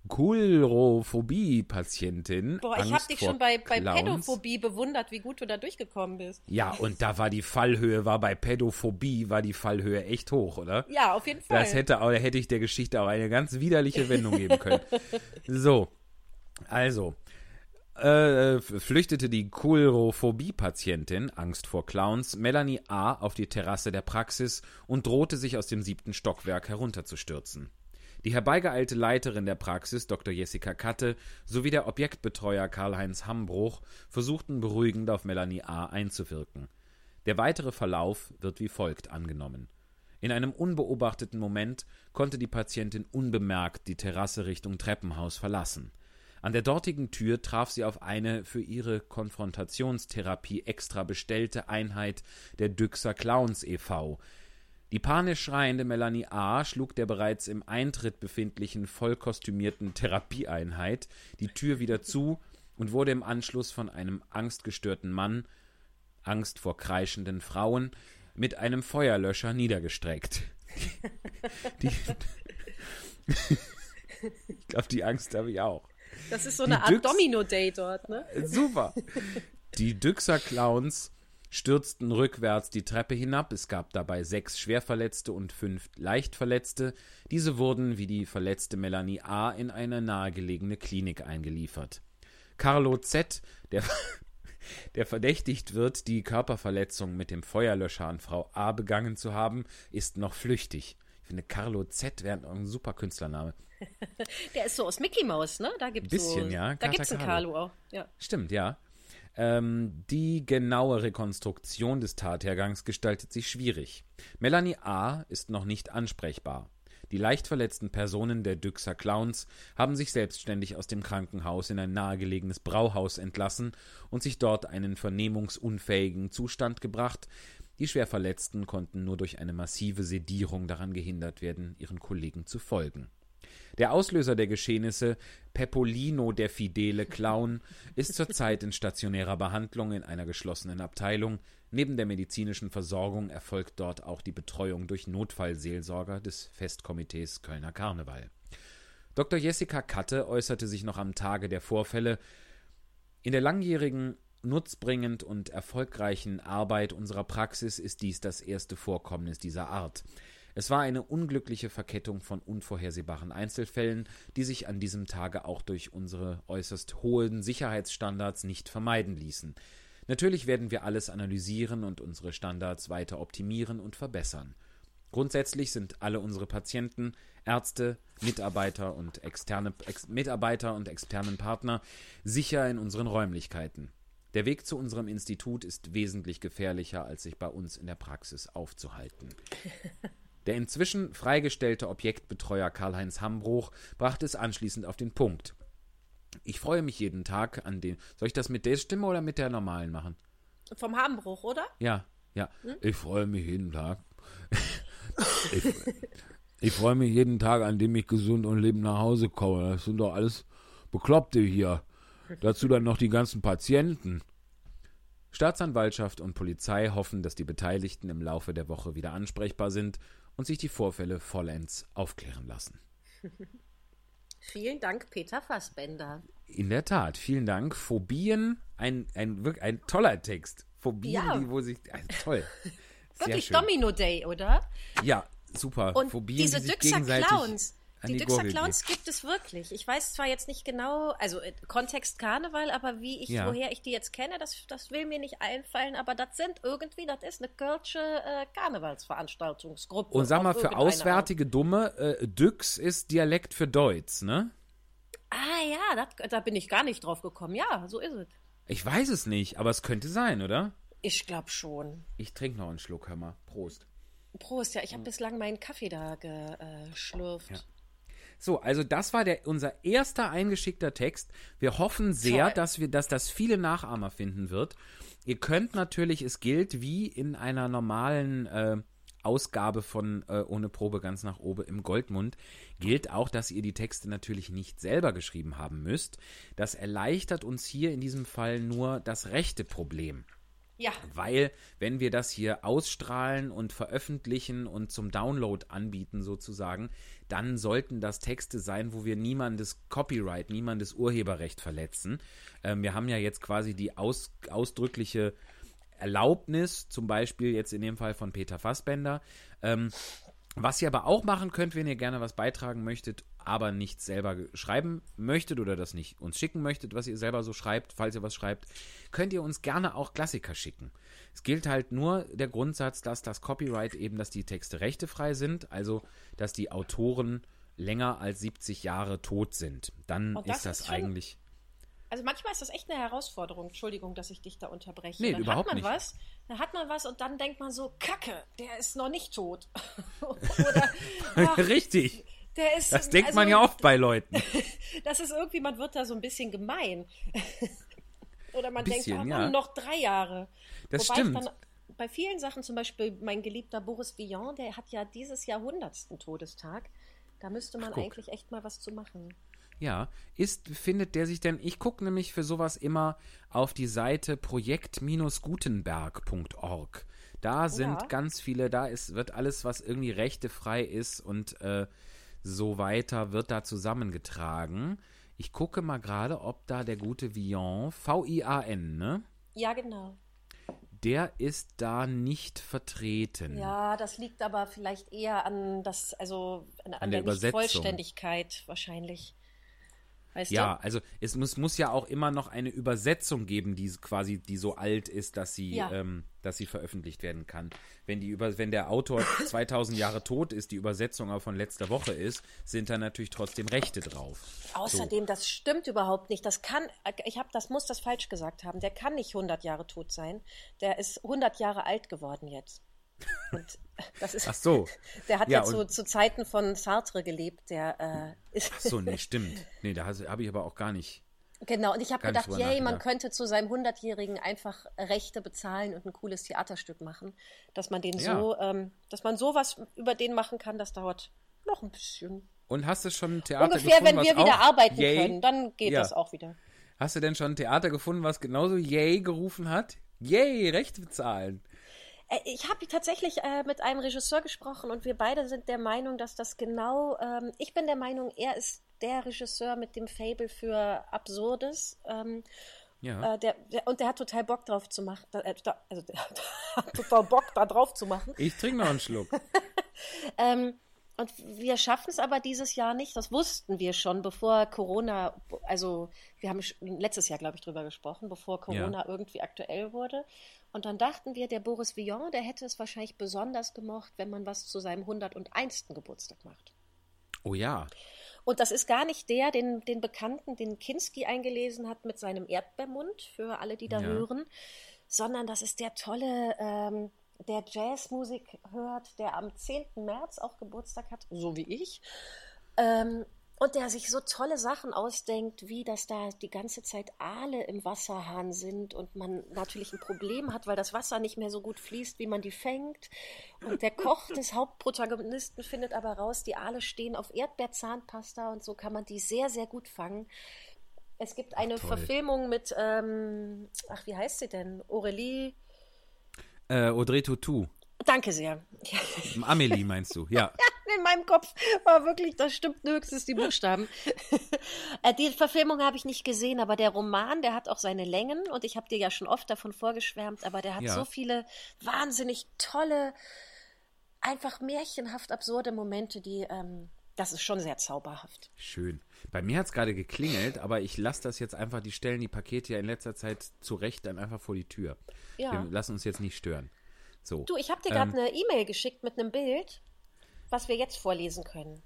[SPEAKER 2] Kulrophobie-Patientin.
[SPEAKER 1] Boah, ich hab dich schon bei, bei Pädophobie bewundert, wie gut du da durchgekommen bist.
[SPEAKER 2] Ja, und da war die Fallhöhe, war bei Pädophobie, war die Fallhöhe echt hoch, oder?
[SPEAKER 1] Ja, auf jeden Fall.
[SPEAKER 2] Das hätte, auch, hätte ich der Geschichte auch eine ganz widerliche Wendung geben können. [laughs] so, also, äh, flüchtete die Kulrophobie-Patientin, Angst vor Clowns, Melanie A. auf die Terrasse der Praxis und drohte sich aus dem siebten Stockwerk herunterzustürzen. Die herbeigeeilte Leiterin der Praxis, Dr. Jessica Katte, sowie der Objektbetreuer Karl-Heinz Hambruch versuchten beruhigend auf Melanie A. einzuwirken. Der weitere Verlauf wird wie folgt angenommen. In einem unbeobachteten Moment konnte die Patientin unbemerkt die Terrasse Richtung Treppenhaus verlassen. An der dortigen Tür traf sie auf eine für ihre Konfrontationstherapie extra bestellte Einheit der Düxer Clowns e.V. Die panisch schreiende Melanie A. schlug der bereits im Eintritt befindlichen vollkostümierten Therapieeinheit die Tür wieder zu und wurde im Anschluss von einem angstgestörten Mann, Angst vor kreischenden Frauen, mit einem Feuerlöscher niedergestreckt. [laughs] Die, ich glaube, die Angst habe ich auch.
[SPEAKER 1] Das ist so eine Art Domino-Day dort, ne?
[SPEAKER 2] Super. [laughs] Die Düxer-Clowns stürzten rückwärts die Treppe hinab. Es gab dabei sechs Schwerverletzte und fünf Leichtverletzte. Diese wurden, wie die verletzte Melanie A., in eine nahegelegene Klinik eingeliefert. Carlo Z., der, [laughs] der verdächtigt wird, die Körperverletzung mit dem Feuerlöscher an Frau A begangen zu haben, ist noch flüchtig. Ich finde, Carlo Z wäre ein super Künstlername. [laughs]
[SPEAKER 1] Der ist so aus Mickey Mouse, ne? Da gibt's
[SPEAKER 2] Bisschen,
[SPEAKER 1] so,
[SPEAKER 2] ja.
[SPEAKER 1] Da
[SPEAKER 2] Kater
[SPEAKER 1] gibt's einen
[SPEAKER 2] Carlo.
[SPEAKER 1] Carlo auch. Ja.
[SPEAKER 2] Stimmt, ja. Ähm, die genaue Rekonstruktion des Tathergangs gestaltet sich schwierig. Melanie A. ist noch nicht ansprechbar. Die leicht verletzten Personen der Düxer Clowns haben sich selbstständig aus dem Krankenhaus in ein nahegelegenes Brauhaus entlassen und sich dort einen vernehmungsunfähigen Zustand gebracht. Die Schwerverletzten konnten nur durch eine massive Sedierung daran gehindert werden, ihren Kollegen zu folgen. Der Auslöser der Geschehnisse, Pepolino der fidele Clown, ist zurzeit in stationärer Behandlung in einer geschlossenen Abteilung. Neben der medizinischen Versorgung erfolgt dort auch die Betreuung durch Notfallseelsorger des Festkomitees Kölner Karneval. Dr. Jessica Katte äußerte sich noch am Tage der Vorfälle. In der langjährigen, nutzbringend und erfolgreichen Arbeit unserer Praxis ist dies das erste Vorkommnis dieser Art. Es war eine unglückliche Verkettung von unvorhersehbaren Einzelfällen, die sich an diesem Tage auch durch unsere äußerst hohen Sicherheitsstandards nicht vermeiden ließen. Natürlich werden wir alles analysieren und unsere Standards weiter optimieren und verbessern. Grundsätzlich sind alle unsere Patienten, Ärzte, Mitarbeiter und externe ex, Mitarbeiter und externen Partner sicher in unseren Räumlichkeiten. Der Weg zu unserem Institut ist wesentlich gefährlicher, als sich bei uns in der Praxis aufzuhalten. [laughs] Der inzwischen freigestellte Objektbetreuer Karl-Heinz Hambruch brachte es anschließend auf den Punkt. Ich freue mich jeden Tag an den. Soll ich das mit der Stimme oder mit der normalen machen?
[SPEAKER 1] Vom Harmbruch, oder?
[SPEAKER 2] Ja, ja. Ich freue mich jeden Tag. [laughs] ich, ich freue mich jeden Tag, an dem ich gesund und lebend nach Hause komme. Das sind doch alles Bekloppte hier. Dazu dann noch die ganzen Patienten. Staatsanwaltschaft und Polizei hoffen, dass die Beteiligten im Laufe der Woche wieder ansprechbar sind und sich die Vorfälle vollends aufklären lassen. [laughs]
[SPEAKER 1] Vielen Dank, Peter Fassbender.
[SPEAKER 2] In der Tat, vielen Dank. Phobien, ein, ein, wirklich ein toller Text. Phobien,
[SPEAKER 1] Ja.
[SPEAKER 2] die, wo sich. Also toll. [laughs]
[SPEAKER 1] Wirklich
[SPEAKER 2] schön.
[SPEAKER 1] Domino Day, oder?
[SPEAKER 2] Ja, super.
[SPEAKER 1] Und
[SPEAKER 2] Phobien,
[SPEAKER 1] diese
[SPEAKER 2] die
[SPEAKER 1] Düxer Clowns. Die
[SPEAKER 2] die
[SPEAKER 1] Düxer
[SPEAKER 2] Gurgel
[SPEAKER 1] Clowns gibt es wirklich. Ich weiß zwar jetzt nicht genau, also äh, Kontext Karneval, aber wie ich,
[SPEAKER 2] Ja.
[SPEAKER 1] woher ich die jetzt kenne, das, das will mir nicht einfallen, aber das sind irgendwie, das ist eine Kölsche äh, Karnevalsveranstaltungsgruppe.
[SPEAKER 2] Und sag mal, für auswärtige Dumme, äh, Düx ist Dialekt für Deutsch, ne?
[SPEAKER 1] Art. Ah ja, das, da bin ich gar nicht drauf gekommen. Ja, so ist es.
[SPEAKER 2] Ich weiß es nicht, aber es könnte sein, oder?
[SPEAKER 1] Ich glaube schon.
[SPEAKER 2] Ich trinke noch einen Schluck, hör mal. Prost.
[SPEAKER 1] Prost, ja, ich habe bislang meinen Kaffee da geschlürft.
[SPEAKER 2] Ja. So, also das war der, unser erster eingeschickter Text. Wir hoffen sehr,
[SPEAKER 1] Toll.
[SPEAKER 2] dass wir, dass das viele Nachahmer finden wird. Ihr könnt natürlich, es gilt wie in einer normalen äh, Ausgabe von äh, Ohne Probe ganz nach oben im Goldmund, gilt auch, dass ihr die Texte natürlich nicht selber geschrieben haben müsst. Das erleichtert uns hier in diesem Fall nur das rechte Problem.
[SPEAKER 1] Ja,
[SPEAKER 2] Weil, wenn wir das hier ausstrahlen und veröffentlichen und zum Download anbieten sozusagen, dann sollten das Texte sein, wo wir niemandes Copyright, niemandes Urheberrecht verletzen. Ähm, wir haben ja jetzt quasi die aus, ausdrückliche Erlaubnis, zum Beispiel jetzt in dem Fall von Peter Fassbender. Ähm, was ihr aber auch machen könnt, wenn ihr gerne was beitragen möchtet, aber nicht selber schreiben möchtet oder das nicht uns schicken möchtet, was ihr selber so schreibt, falls ihr was schreibt, könnt ihr uns gerne auch Klassiker schicken. Es gilt halt nur der Grundsatz, dass das Copyright eben, dass die Texte rechtefrei sind, also dass die Autoren länger als 70 Jahre tot sind. Dann
[SPEAKER 1] das
[SPEAKER 2] ist das
[SPEAKER 1] ist schon-
[SPEAKER 2] eigentlich.
[SPEAKER 1] Also manchmal ist das echt eine Herausforderung. Entschuldigung, dass ich dich da unterbreche.
[SPEAKER 2] Nee,
[SPEAKER 1] dann
[SPEAKER 2] überhaupt
[SPEAKER 1] hat man
[SPEAKER 2] nicht.
[SPEAKER 1] was, dann hat man was und dann denkt man so, Kacke, der ist noch nicht tot. [laughs] Oder [laughs] ach,
[SPEAKER 2] Richtig.
[SPEAKER 1] Der ist.
[SPEAKER 2] Das denkt
[SPEAKER 1] also,
[SPEAKER 2] man ja oft bei Leuten. [laughs]
[SPEAKER 1] Das ist irgendwie, man wird da so ein bisschen gemein. [laughs] Oder man
[SPEAKER 2] Bisschen,
[SPEAKER 1] denkt, ah,
[SPEAKER 2] ja.
[SPEAKER 1] Noch drei Jahre.
[SPEAKER 2] Das
[SPEAKER 1] Wobei
[SPEAKER 2] stimmt.
[SPEAKER 1] Ich dann bei vielen Sachen, zum Beispiel mein geliebter Boris Vian, der hat ja dieses Jahr 100. Todestag. Da müsste man
[SPEAKER 2] guck.
[SPEAKER 1] eigentlich echt mal was zu machen.
[SPEAKER 2] Ja, ist, findet der sich denn, ich gucke nämlich für sowas immer auf die Seite projekt-gutenberg.org. Da sind
[SPEAKER 1] Ja.
[SPEAKER 2] ganz viele, da ist, wird alles, was irgendwie rechtefrei ist und äh, so weiter, wird da zusammengetragen. Ich gucke mal gerade, ob da der gute Vian, V-I-A-N, ne?
[SPEAKER 1] Ja, genau.
[SPEAKER 2] Der ist da nicht vertreten.
[SPEAKER 1] Ja, das liegt aber vielleicht eher an das, also an, an
[SPEAKER 2] der
[SPEAKER 1] der,
[SPEAKER 2] Übersetzung.
[SPEAKER 1] Nicht-Vollständigkeit wahrscheinlich. Weißt
[SPEAKER 2] Ja,
[SPEAKER 1] du?
[SPEAKER 2] also es muss, muss ja auch immer noch eine Übersetzung geben, die quasi, die so alt ist, dass sie,
[SPEAKER 1] Ja.
[SPEAKER 2] ähm, dass sie veröffentlicht werden kann. Wenn die über, wenn der Autor [coughs] 2000 Jahre tot ist, die Übersetzung aber von letzter Woche ist, sind da natürlich trotzdem Rechte drauf.
[SPEAKER 1] Außerdem, das stimmt überhaupt nicht. Das kann, ich habe, das muss das falsch gesagt haben. Der kann nicht 100 Jahre tot sein. Der ist 100 Jahre alt geworden jetzt. Und [laughs] das ist,
[SPEAKER 2] Ach so. [laughs]
[SPEAKER 1] der hat
[SPEAKER 2] Ja,
[SPEAKER 1] ja, zu, zu Zeiten von Sartre gelebt. Der äh, ist
[SPEAKER 2] Ach so, nee, stimmt. [laughs] Nee, da habe ich aber auch gar nicht.
[SPEAKER 1] genau. Und ich habe gedacht, yay, man könnte zu seinem 100-Jährigen einfach Rechte bezahlen und ein cooles Theaterstück machen, dass man den
[SPEAKER 2] Ja.
[SPEAKER 1] so, ähm, dass man sowas über den machen kann. Das dauert noch ein bisschen.
[SPEAKER 2] Und hast du schon ein Theater
[SPEAKER 1] Ungefähr,
[SPEAKER 2] gefunden,
[SPEAKER 1] wenn wir wieder arbeiten
[SPEAKER 2] Yay?
[SPEAKER 1] können, dann geht
[SPEAKER 2] Ja.
[SPEAKER 1] das auch wieder.
[SPEAKER 2] Hast du denn schon ein Theater gefunden, was genauso Yay gerufen hat? Yay, Rechte bezahlen.
[SPEAKER 1] Äh, Ich habe tatsächlich äh, mit einem Regisseur gesprochen und wir beide sind der Meinung, dass das genau, ähm, ich bin der Meinung, er ist der Regisseur mit dem Fable für Absurdes. Ähm,
[SPEAKER 2] Ja.
[SPEAKER 1] äh, der, der, und der hat total Bock drauf zu machen. Äh, da- also der hat [laughs] total Bock da drauf zu machen.
[SPEAKER 2] Ich trinke noch einen Schluck. [laughs]
[SPEAKER 1] Ähm, und wir schaffen es aber dieses Jahr nicht. Das wussten wir schon, bevor Corona, also wir haben letztes Jahr, glaube ich, drüber gesprochen, bevor Corona irgendwie aktuell wurde. Und dann dachten wir, der Boris Vian, der hätte es wahrscheinlich besonders gemocht, wenn man was zu seinem 101. Geburtstag macht.
[SPEAKER 2] Oh ja.
[SPEAKER 1] Und das ist gar nicht der, den, den Bekannten, den Kinski eingelesen hat mit seinem Erdbeermund, für alle, die da
[SPEAKER 2] Ja.
[SPEAKER 1] hören, sondern das ist der tolle, ähm, der Jazzmusik hört, der am 10. März auch Geburtstag hat, so wie ich. Ähm, und der sich so tolle Sachen ausdenkt, wie dass da die ganze Zeit Aale im Wasserhahn sind und man natürlich ein Problem hat, weil das Wasser nicht mehr so gut fließt, wie man die fängt. Und der Koch [laughs] des Hauptprotagonisten findet aber raus, die Aale stehen auf Erdbeerzahnpasta und so kann man die sehr, sehr gut fangen. Es gibt eine
[SPEAKER 2] toll.
[SPEAKER 1] Verfilmung mit, ähm, ach, wie heißt sie denn? Aurelie.
[SPEAKER 2] Äh, Audrey Tautou.
[SPEAKER 1] Danke sehr.
[SPEAKER 2] Amelie meinst du? [laughs] Ja.
[SPEAKER 1] in meinem Kopf war wirklich, das stimmt höchstens die Buchstaben. [laughs] Äh, die Verfilmung habe ich nicht gesehen, aber der Roman, der hat auch seine Längen und ich habe dir ja schon oft davon vorgeschwärmt, aber der hat
[SPEAKER 2] Ja.
[SPEAKER 1] so viele wahnsinnig tolle, einfach märchenhaft absurde Momente, die, ähm, das ist schon sehr zauberhaft.
[SPEAKER 2] Schön. Bei mir hat es gerade geklingelt, aber ich lasse das jetzt einfach, die stellen die Pakete ja in letzter Zeit zurecht dann einfach vor die Tür.
[SPEAKER 1] Ja.
[SPEAKER 2] Wir lassen uns jetzt nicht stören. So.
[SPEAKER 1] Du, ich habe dir gerade
[SPEAKER 2] Ähm,
[SPEAKER 1] eine E-Mail geschickt mit einem Bild, was wir jetzt vorlesen können.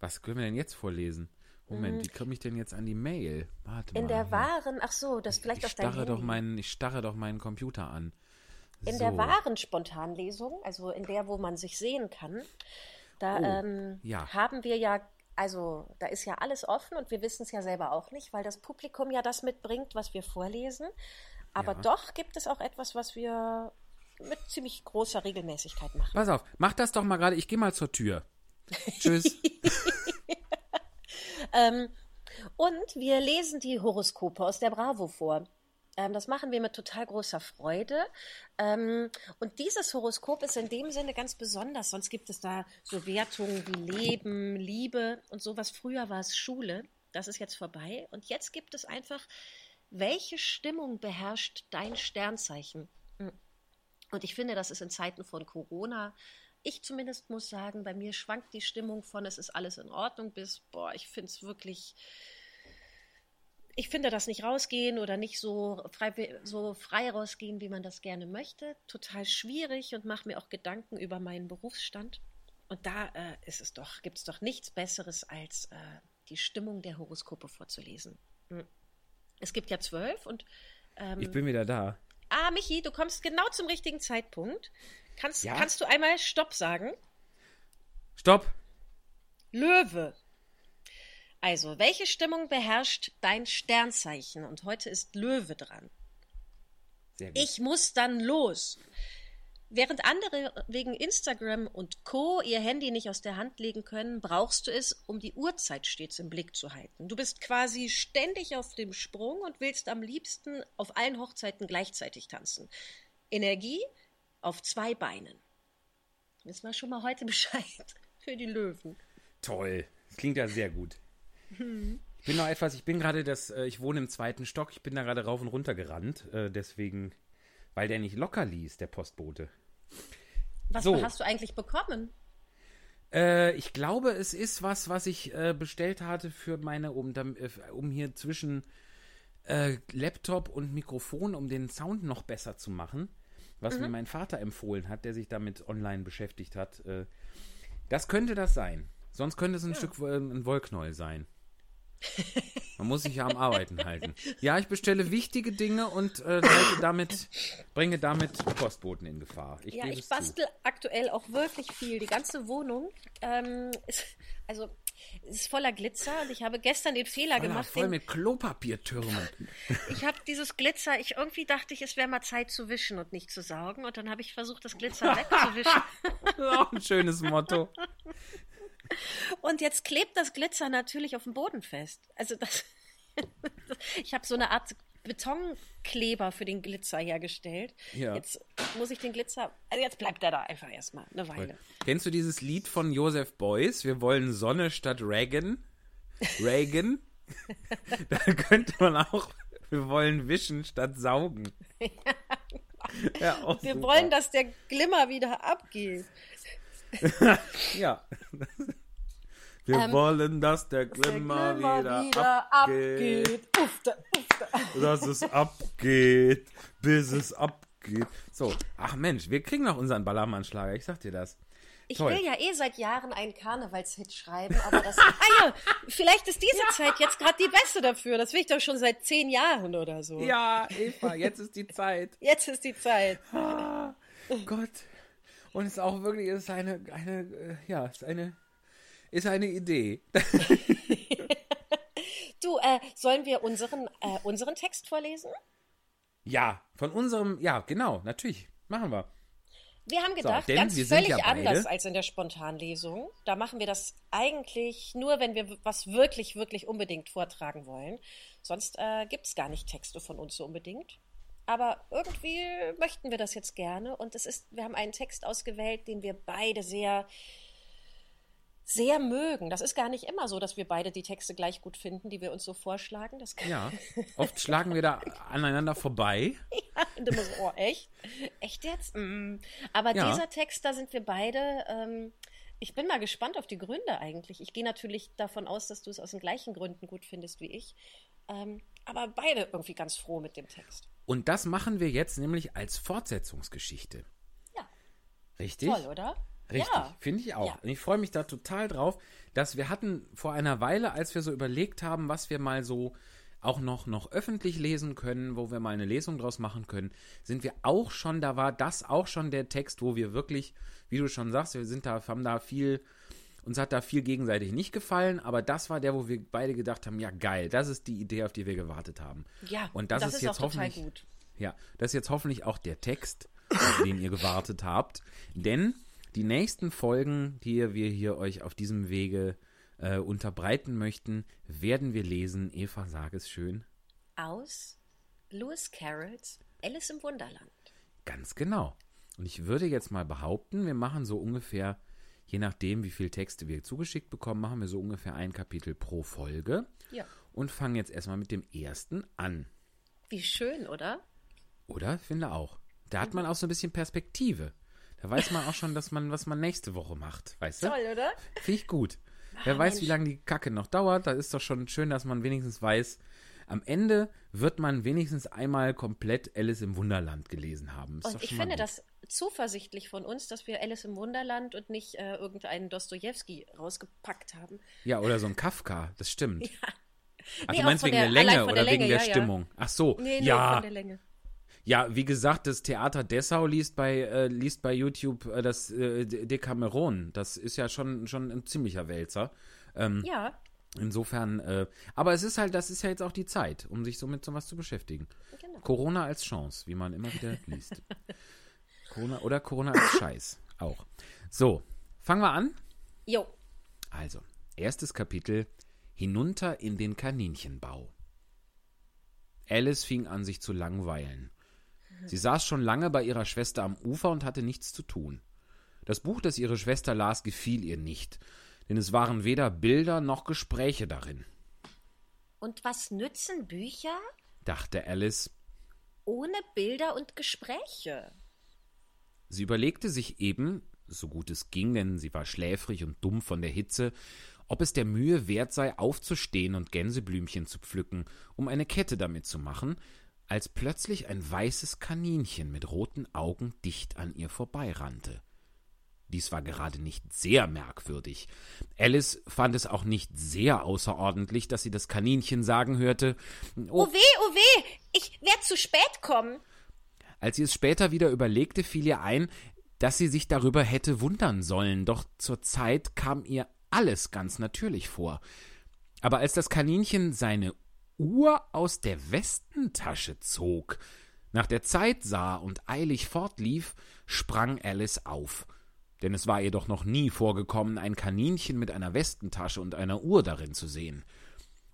[SPEAKER 2] Was können wir denn jetzt vorlesen? Moment, wie komme ich denn jetzt an die Mail? Warte
[SPEAKER 1] Mhm. In
[SPEAKER 2] mal.
[SPEAKER 1] der
[SPEAKER 2] hier.
[SPEAKER 1] wahren, ach so, das vielleicht
[SPEAKER 2] ich
[SPEAKER 1] auf dein
[SPEAKER 2] starre doch
[SPEAKER 1] Handy.
[SPEAKER 2] meinen, ich starre doch meinen Computer an.
[SPEAKER 1] In
[SPEAKER 2] so.
[SPEAKER 1] der wahren Spontanlesung, also in der, wo man sich sehen kann, da
[SPEAKER 2] Oh,
[SPEAKER 1] ähm,
[SPEAKER 2] ja.
[SPEAKER 1] haben wir ja, also da ist ja alles offen und wir wissen es ja selber auch nicht, weil das Publikum ja das mitbringt, was wir vorlesen. Aber
[SPEAKER 2] Ja.
[SPEAKER 1] doch gibt es auch etwas, was wir mit ziemlich großer Regelmäßigkeit machen.
[SPEAKER 2] Pass auf, mach das doch mal gerade. Ich gehe mal zur Tür. Tschüss. [laughs]
[SPEAKER 1] Ähm, und wir lesen die Horoskope aus der Bravo vor. Ähm, das machen wir mit total großer Freude. Ähm, und dieses Horoskop ist in dem Sinne ganz besonders. Sonst gibt es da so Wertungen wie Leben, Liebe und sowas. Früher war es Schule. Das ist jetzt vorbei. Und jetzt gibt es einfach, welche Stimmung beherrscht dein Sternzeichen? Und ich finde, das ist in Zeiten von Corona. Ich zumindest muss sagen, bei mir schwankt die Stimmung von, es ist alles in Ordnung bis, boah, ich finde es wirklich, ich finde das nicht rausgehen oder nicht so frei, so frei rausgehen, wie man das gerne möchte. Total schwierig und mache mir auch Gedanken über meinen Berufsstand. Und da äh, ist es doch, gibt es doch nichts Besseres, als äh, die Stimmung der Horoskope vorzulesen. Hm. Es gibt ja zwölf und ähm,
[SPEAKER 2] Ich bin wieder da.
[SPEAKER 1] Ah, Michi, du kommst genau zum richtigen Zeitpunkt. Kannst,
[SPEAKER 2] Ja?
[SPEAKER 1] kannst du einmal Stopp sagen?
[SPEAKER 2] Stopp.
[SPEAKER 1] Löwe. Also, welche Stimmung beherrscht dein Sternzeichen? Und heute ist Löwe dran. Ich muss dann los. Während andere wegen Instagram und Co. ihr Handy nicht aus der Hand legen können, brauchst du es, um die Uhrzeit stets im Blick zu halten. Du bist quasi ständig auf dem Sprung und willst am liebsten auf allen Hochzeiten gleichzeitig tanzen. Energie auf zwei Beinen. Wissen wir schon mal heute [laughs] Bescheid für die Löwen.
[SPEAKER 2] Toll. Das klingt ja sehr gut. Ich bin noch etwas, ich bin gerade das, äh, ich wohne im zweiten Stock, ich bin da gerade rauf und runter gerannt, äh, deswegen, weil der nicht locker ließ, der Postbote.
[SPEAKER 1] Was
[SPEAKER 2] So.
[SPEAKER 1] hast du eigentlich bekommen?
[SPEAKER 2] Äh, ich glaube, es ist was, was ich äh, bestellt hatte für meine, um, äh, um hier zwischen äh, Laptop und Mikrofon, um den Sound noch besser zu machen, was mir mein Vater empfohlen hat, der sich damit online beschäftigt hat. Das könnte das sein. Sonst könnte es ein Stück äh, ein Wollknäuel sein. Man muss sich ja am Arbeiten halten. Ja, ich bestelle wichtige Dinge und äh, damit, bringe damit Postboten in Gefahr. Ich
[SPEAKER 1] Ja, ich
[SPEAKER 2] es zu.
[SPEAKER 1] bastel aktuell auch wirklich viel. Die ganze Wohnung ähm, ist, also, ist voller Glitzer und ich habe gestern den Fehler
[SPEAKER 2] Voller,
[SPEAKER 1] gemacht.
[SPEAKER 2] voll
[SPEAKER 1] Den,
[SPEAKER 2] mit Klopapiertürmen.
[SPEAKER 1] ich habe dieses Glitzer, ich irgendwie dachte ich, es wäre mal Zeit zu wischen und nicht zu saugen und dann habe ich versucht, das Glitzer [laughs] wegzuwischen.
[SPEAKER 2] Auch ein schönes Motto.
[SPEAKER 1] Und jetzt klebt das Glitzer natürlich auf dem Boden fest. Also das, [laughs] ich habe so eine Art Betonkleber für den Glitzer hergestellt.
[SPEAKER 2] Ja.
[SPEAKER 1] Jetzt muss ich den Glitzer, also jetzt bleibt er da einfach erstmal eine Weile.
[SPEAKER 2] Kennst du dieses Lied von Joseph Beuys? Wir wollen Sonne statt Reagan. Reagan. [laughs] da könnte man auch, wir wollen wischen statt saugen. [laughs] Ja, auch
[SPEAKER 1] Wir
[SPEAKER 2] super.
[SPEAKER 1] wollen, dass der Glimmer wieder abgeht. [laughs]
[SPEAKER 2] Ja. [laughs] Wir wollen, dass der
[SPEAKER 1] Ähm, Der
[SPEAKER 2] Glimmer, wieder, abgeht.
[SPEAKER 1] abgeht. Ufte, ufte. [laughs]
[SPEAKER 2] Dass es abgeht, bis es abgeht. So, ach Mensch, wir kriegen noch unseren Ballermann-Schlager, ich sag dir das.
[SPEAKER 1] Ich
[SPEAKER 2] Toll.
[SPEAKER 1] will ja eh seit Jahren einen Karnevalshit schreiben, aber das. ah ja, vielleicht ist diese Zeit jetzt gerade die beste dafür. Das will ich doch schon seit zehn Jahren oder so.
[SPEAKER 2] Ja, Eva, jetzt ist die Zeit.
[SPEAKER 1] Jetzt ist die Zeit.
[SPEAKER 2] Ah, Gott. Und es ist auch wirklich, ist eine, eine, äh, ja, ist eine, ist eine Idee. [laughs]
[SPEAKER 1] Du, äh, sollen wir unseren, äh, unseren Text vorlesen?
[SPEAKER 2] Ja, von unserem, ja, genau, natürlich. Machen wir.
[SPEAKER 1] Wir haben gedacht,
[SPEAKER 2] denn
[SPEAKER 1] ganz völlig
[SPEAKER 2] ja
[SPEAKER 1] anders als in der Spontanlesung. Da machen wir das eigentlich nur, wenn wir was wirklich, wirklich unbedingt vortragen wollen. Sonst äh, gibt es gar nicht Texte von uns so unbedingt. Aber irgendwie möchten wir das jetzt gerne. Und es ist, wir haben einen Text ausgewählt, den wir beide sehr, sehr mögen. Das ist gar nicht immer so, dass wir beide die Texte gleich gut finden, die wir uns so vorschlagen. Das
[SPEAKER 2] Ja, [laughs] oft schlagen wir da aneinander vorbei.
[SPEAKER 1] Und immer so, oh, echt? Echt jetzt? Mm. Aber
[SPEAKER 2] Ja.
[SPEAKER 1] dieser Text, da sind wir beide. Ähm, ich bin mal gespannt auf die Gründe eigentlich. Ich gehe natürlich davon aus, dass du es aus den gleichen Gründen gut findest wie ich. Ähm, aber beide irgendwie ganz froh mit dem Text.
[SPEAKER 2] Und das machen wir jetzt nämlich als Fortsetzungsgeschichte.
[SPEAKER 1] Ja,
[SPEAKER 2] Richtig?
[SPEAKER 1] toll, oder?
[SPEAKER 2] Richtig,
[SPEAKER 1] Ja.
[SPEAKER 2] finde ich auch.
[SPEAKER 1] Ja.
[SPEAKER 2] Und ich freue mich da total drauf, dass wir hatten vor einer Weile, als wir so überlegt haben, was wir mal so auch noch, noch öffentlich lesen können, wo wir mal eine Lesung draus machen können, sind wir auch schon, da war das auch schon der Text, wo wir wirklich, wie du schon sagst, wir sind da, haben da viel, uns hat da viel gegenseitig nicht gefallen, aber das war der, wo wir beide gedacht haben, ja geil, das ist die Idee, auf die wir gewartet haben.
[SPEAKER 1] Ja,
[SPEAKER 2] und das, ist, jetzt
[SPEAKER 1] auch total
[SPEAKER 2] hoffentlich
[SPEAKER 1] gut.
[SPEAKER 2] ja, das ist jetzt hoffentlich auch der Text, auf den ihr gewartet habt. Denn die nächsten Folgen, die wir hier euch auf diesem Wege äh, unterbreiten möchten, werden wir lesen. Eva, sag es schön.
[SPEAKER 1] Aus Lewis Carrolls Alice im Wunderland.
[SPEAKER 2] Ganz genau. Und ich würde jetzt mal behaupten, wir machen so ungefähr, je nachdem, wie viele Texte wir zugeschickt bekommen, machen wir so ungefähr ein Kapitel pro Folge.
[SPEAKER 1] Ja.
[SPEAKER 2] Und fangen jetzt erstmal mit dem ersten an.
[SPEAKER 1] Wie schön, oder?
[SPEAKER 2] Oder? Finde auch. Da hat man auch so ein bisschen Perspektive. Da weiß man auch schon, dass man, was man nächste Woche macht, weißt du?
[SPEAKER 1] Toll, oder?
[SPEAKER 2] Finde ich gut. Wer weiß, wie lange die Kacke noch dauert, da ist doch schon schön, dass man wenigstens weiß, am Ende wird man wenigstens einmal komplett Alice im Wunderland gelesen haben. Ist
[SPEAKER 1] Und ich finde
[SPEAKER 2] gut.
[SPEAKER 1] das zuversichtlich von uns, dass wir Alice im Wunderland und nicht äh, irgendeinen Dostojewski rausgepackt haben.
[SPEAKER 2] Ja, oder so ein Kafka, das stimmt. [laughs] Ach,
[SPEAKER 1] Nee,
[SPEAKER 2] du meinst wegen
[SPEAKER 1] der-
[SPEAKER 2] der Länge oder
[SPEAKER 1] der
[SPEAKER 2] wegen
[SPEAKER 1] Länge,
[SPEAKER 2] der
[SPEAKER 1] ja, ja.
[SPEAKER 2] Stimmung? Ach so,
[SPEAKER 1] Nee, nee,
[SPEAKER 2] ja.
[SPEAKER 1] von der Länge.
[SPEAKER 2] Ja, wie gesagt, das Theater Dessau liest bei, äh, liest bei YouTube äh, das äh, Decameron. Das ist ja schon, schon ein ziemlicher Wälzer. Ähm,
[SPEAKER 1] Ja,
[SPEAKER 2] Insofern, äh, aber es ist halt, das ist ja jetzt auch die Zeit, um sich so mit sowas zu beschäftigen.
[SPEAKER 1] genau.
[SPEAKER 2] Corona als Chance, wie man immer wieder liest. [laughs] Corona oder Corona als [coughs] Scheiß auch. So, fangen wir an.
[SPEAKER 1] Jo,
[SPEAKER 2] Also, erstes Kapitel: Hinunter in den Kaninchenbau. Alice fing an, sich zu langweilen. Sie saß schon lange bei ihrer Schwester am Ufer und hatte nichts zu tun. Das Buch, das ihre Schwester las, gefiel ihr nicht, denn es waren weder Bilder noch Gespräche darin,
[SPEAKER 1] und was nützen Bücher
[SPEAKER 2] dachte Alice.
[SPEAKER 1] ohne Bilder und Gespräche?
[SPEAKER 2] Sie überlegte sich eben, so gut es ging, denn sie war schläfrig und dumm von der Hitze, ob es der Mühe wert sei, aufzustehen und Gänseblümchen zu pflücken, um eine Kette damit zu machen, als plötzlich ein weißes Kaninchen mit roten Augen dicht an ihr vorbeirannte. Dies war gerade nicht sehr merkwürdig. Alice fand es auch nicht sehr außerordentlich, dass sie das Kaninchen sagen hörte
[SPEAKER 1] Oh, oh weh, oh weh, ich werde zu spät kommen.
[SPEAKER 2] Als sie es später wieder überlegte, fiel ihr ein, dass sie sich darüber hätte wundern sollen, doch zur Zeit kam ihr alles ganz natürlich vor. Aber als das Kaninchen seine Uhr aus der Westentasche zog, nach der Zeit sah und eilig fortlief, sprang Alice auf. Denn es war ihr doch noch nie vorgekommen, ein Kaninchen mit einer Westentasche und einer Uhr darin zu sehen.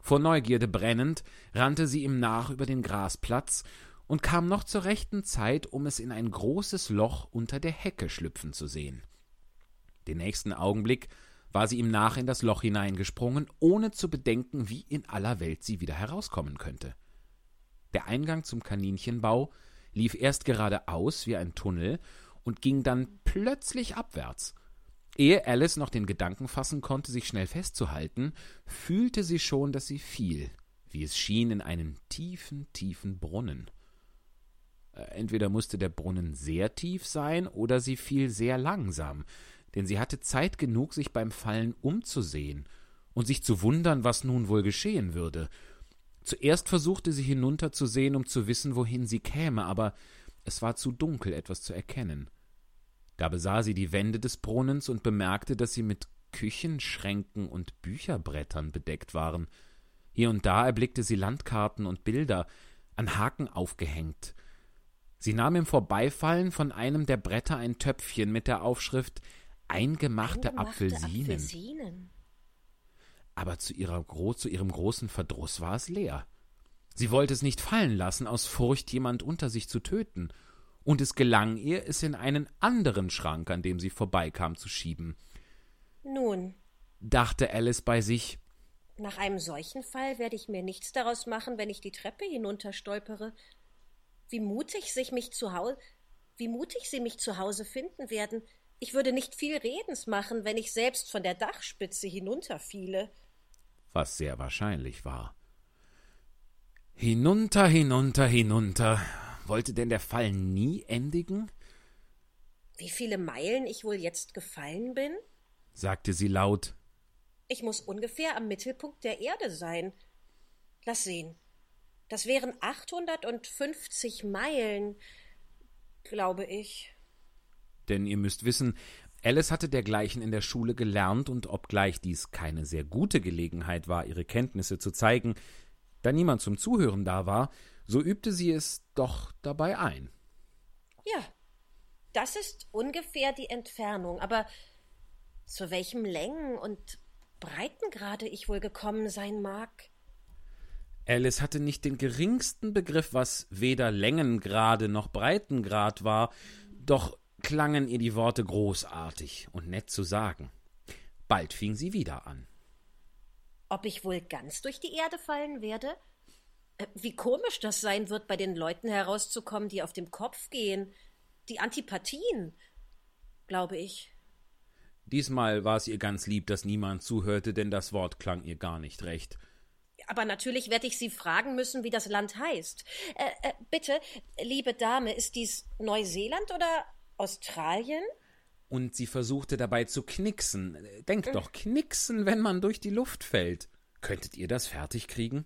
[SPEAKER 2] Vor Neugierde brennend rannte sie ihm nach über den Grasplatz und kam noch zur rechten Zeit, um es in ein großes Loch unter der Hecke schlüpfen zu sehen. Den nächsten Augenblick war sie ihm nach in das Loch hineingesprungen, ohne zu bedenken, wie in aller Welt sie wieder herauskommen könnte. Der Eingang zum Kaninchenbau lief erst geradeaus wie ein Tunnel und ging dann plötzlich abwärts. Ehe Alice noch den Gedanken fassen konnte, sich schnell festzuhalten, fühlte sie schon, dass sie fiel, wie es schien, in einen tiefen, tiefen Brunnen. Äh, entweder musste der Brunnen sehr tief sein, oder sie fiel sehr langsam, denn sie hatte Zeit genug, sich beim Fallen umzusehen und sich zu wundern, was nun wohl geschehen würde. Zuerst versuchte sie hinunterzusehen, um zu wissen, wohin sie käme, aber es war zu dunkel, etwas zu erkennen. Da besah sie die Wände des Brunnens und bemerkte, dass sie mit Küchenschränken und Bücherbrettern bedeckt waren. Hier und da erblickte sie Landkarten und Bilder, an Haken aufgehängt. Sie nahm im Vorbeifallen von einem der Bretter ein Töpfchen mit der Aufschrift Eingemachte, Eingemachte Apfelsinen. Apfelsinen. Aber zu, ihrer, zu ihrem großen Verdruss war es leer. Sie wollte es nicht fallen lassen, aus Furcht, jemand unter sich zu töten, und es gelang ihr, es in einen anderen Schrank, an dem sie vorbeikam, zu schieben.
[SPEAKER 1] Nun,
[SPEAKER 2] dachte Alice bei sich,
[SPEAKER 1] nach einem solchen Fall werde ich mir nichts daraus machen, wenn ich die Treppe hinunterstolpere. Wie mutig sich mich zu Hause, wie mutig sie mich zu Hause finden werden. Ich würde nicht viel Redens machen, wenn ich selbst von der Dachspitze hinunterfiele.
[SPEAKER 2] Was sehr wahrscheinlich war. Hinunter, hinunter, hinunter. Wollte denn der Fall nie endigen?
[SPEAKER 1] Wie viele Meilen ich wohl jetzt gefallen bin?
[SPEAKER 2] sagte sie laut.
[SPEAKER 1] Ich muss ungefähr am Mittelpunkt der Erde sein. Lass sehen. Das wären achthundertundfünfzig Meilen, glaube ich.
[SPEAKER 2] Denn ihr müsst wissen, Alice hatte dergleichen in der Schule gelernt, und obgleich dies keine sehr gute Gelegenheit war, ihre Kenntnisse zu zeigen, da niemand zum Zuhören da war, so übte sie es doch dabei ein.
[SPEAKER 1] Ja, das ist ungefähr die Entfernung, aber zu welchem Längen- und Breitengrade ich wohl gekommen sein mag?
[SPEAKER 2] Alice hatte nicht den geringsten Begriff, was weder Längengrade noch Breitengrad war, doch klangen ihr die Worte großartig und nett zu sagen. Bald fing sie wieder an.
[SPEAKER 1] Ob ich wohl ganz durch die Erde fallen werde? Äh, wie komisch das sein wird, bei den Leuten herauszukommen, die auf dem Kopf gehen. Die Antipathien, glaube ich.
[SPEAKER 2] Diesmal war es ihr ganz lieb, dass niemand zuhörte, denn das Wort klang ihr gar nicht recht.
[SPEAKER 1] Aber natürlich werde ich Sie fragen müssen, wie das Land heißt. Äh, äh, bitte, liebe Dame, ist dies Neuseeland oder Australien?
[SPEAKER 2] und sie versuchte dabei zu knicksen. Denkt äh. doch, knicksen, wenn man durch die Luft fällt. Könntet ihr das fertig kriegen?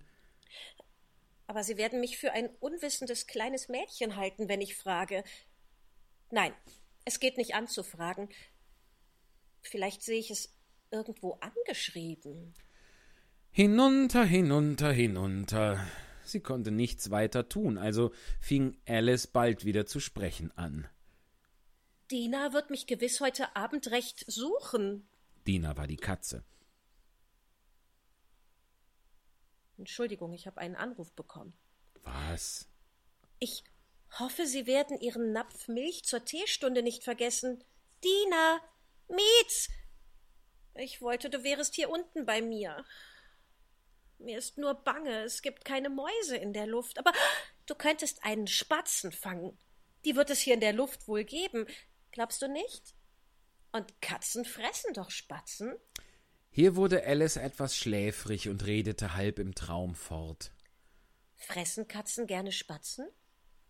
[SPEAKER 1] Aber Sie werden mich für ein unwissendes kleines Mädchen halten, wenn ich frage. Nein, es geht nicht an zu fragen. Vielleicht sehe ich es irgendwo angeschrieben.
[SPEAKER 2] Hinunter, hinunter, hinunter. Sie konnte nichts weiter tun, also fing Alice bald wieder zu sprechen an.
[SPEAKER 1] Dina wird mich gewiss heute Abend recht suchen.
[SPEAKER 2] Dina war die Katze.
[SPEAKER 1] Entschuldigung, ich habe einen Anruf bekommen.
[SPEAKER 2] Was?
[SPEAKER 1] Ich hoffe, Sie werden Ihren Napf Milch zur Teestunde nicht vergessen. Dina, Mietz! Ich wollte, du wärest hier unten bei mir. Mir ist nur bange, es gibt keine Mäuse in der Luft, aber du könntest einen Spatzen fangen. Die wird es hier in der Luft wohl geben. Glaubst du nicht? Und Katzen fressen doch Spatzen.
[SPEAKER 2] Hier wurde Alice etwas schläfrig und redete halb im Traum fort.
[SPEAKER 1] Fressen Katzen gerne Spatzen?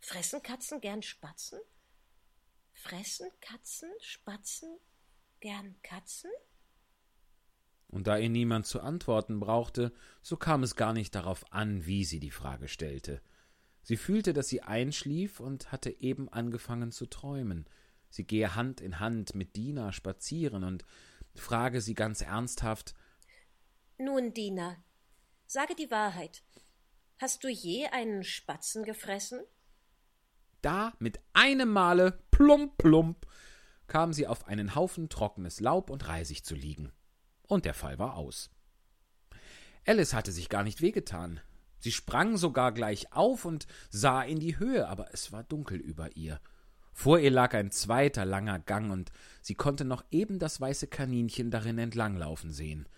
[SPEAKER 1] Fressen Katzen gern Spatzen? Fressen Katzen, Spatzen gern Katzen?
[SPEAKER 2] Und da ihr niemand zu antworten brauchte, so kam es gar nicht darauf an, wie sie die Frage stellte. Sie fühlte, dass sie einschlief und hatte eben angefangen zu träumen. Sie gehe Hand in Hand mit Dina spazieren und frage sie ganz ernsthaft
[SPEAKER 1] Nun, Dina, sage die Wahrheit. Hast du je einen Spatzen gefressen?
[SPEAKER 2] Da mit einem Male plump plump kam sie auf einen Haufen trockenes Laub und Reisig zu liegen. Und der Fall war aus. Alice hatte sich gar nicht wehgetan. Sie sprang sogar gleich auf und sah in die Höhe, aber es war dunkel über ihr. Vor ihr lag ein zweiter langer Gang, und sie konnte noch eben das weiße Kaninchen darin entlanglaufen sehen.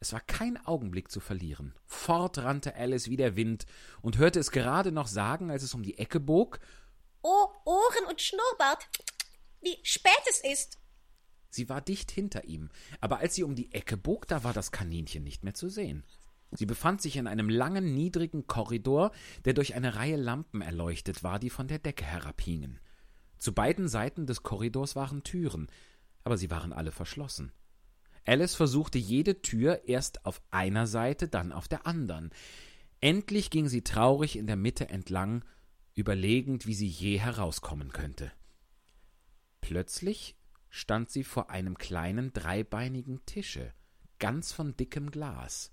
[SPEAKER 2] Es war kein Augenblick zu verlieren. Fort rannte Alice wie der Wind und hörte es gerade noch sagen, als es um die Ecke bog.
[SPEAKER 1] Oh, Ohren und Schnurrbart, wie spät es ist.
[SPEAKER 2] Sie war dicht hinter ihm, aber als sie um die Ecke bog, da war das Kaninchen nicht mehr zu sehen. Sie befand sich in einem langen, niedrigen Korridor, der durch eine Reihe Lampen erleuchtet war, die von der Decke herabhingen. Zu beiden Seiten des Korridors waren Türen, aber sie waren alle verschlossen. Alice versuchte jede Tür erst auf einer Seite, dann auf der anderen. Endlich ging sie traurig in der Mitte entlang, überlegend, wie sie je herauskommen könnte. Plötzlich stand sie vor einem kleinen dreibeinigen Tische, ganz von dickem Glas.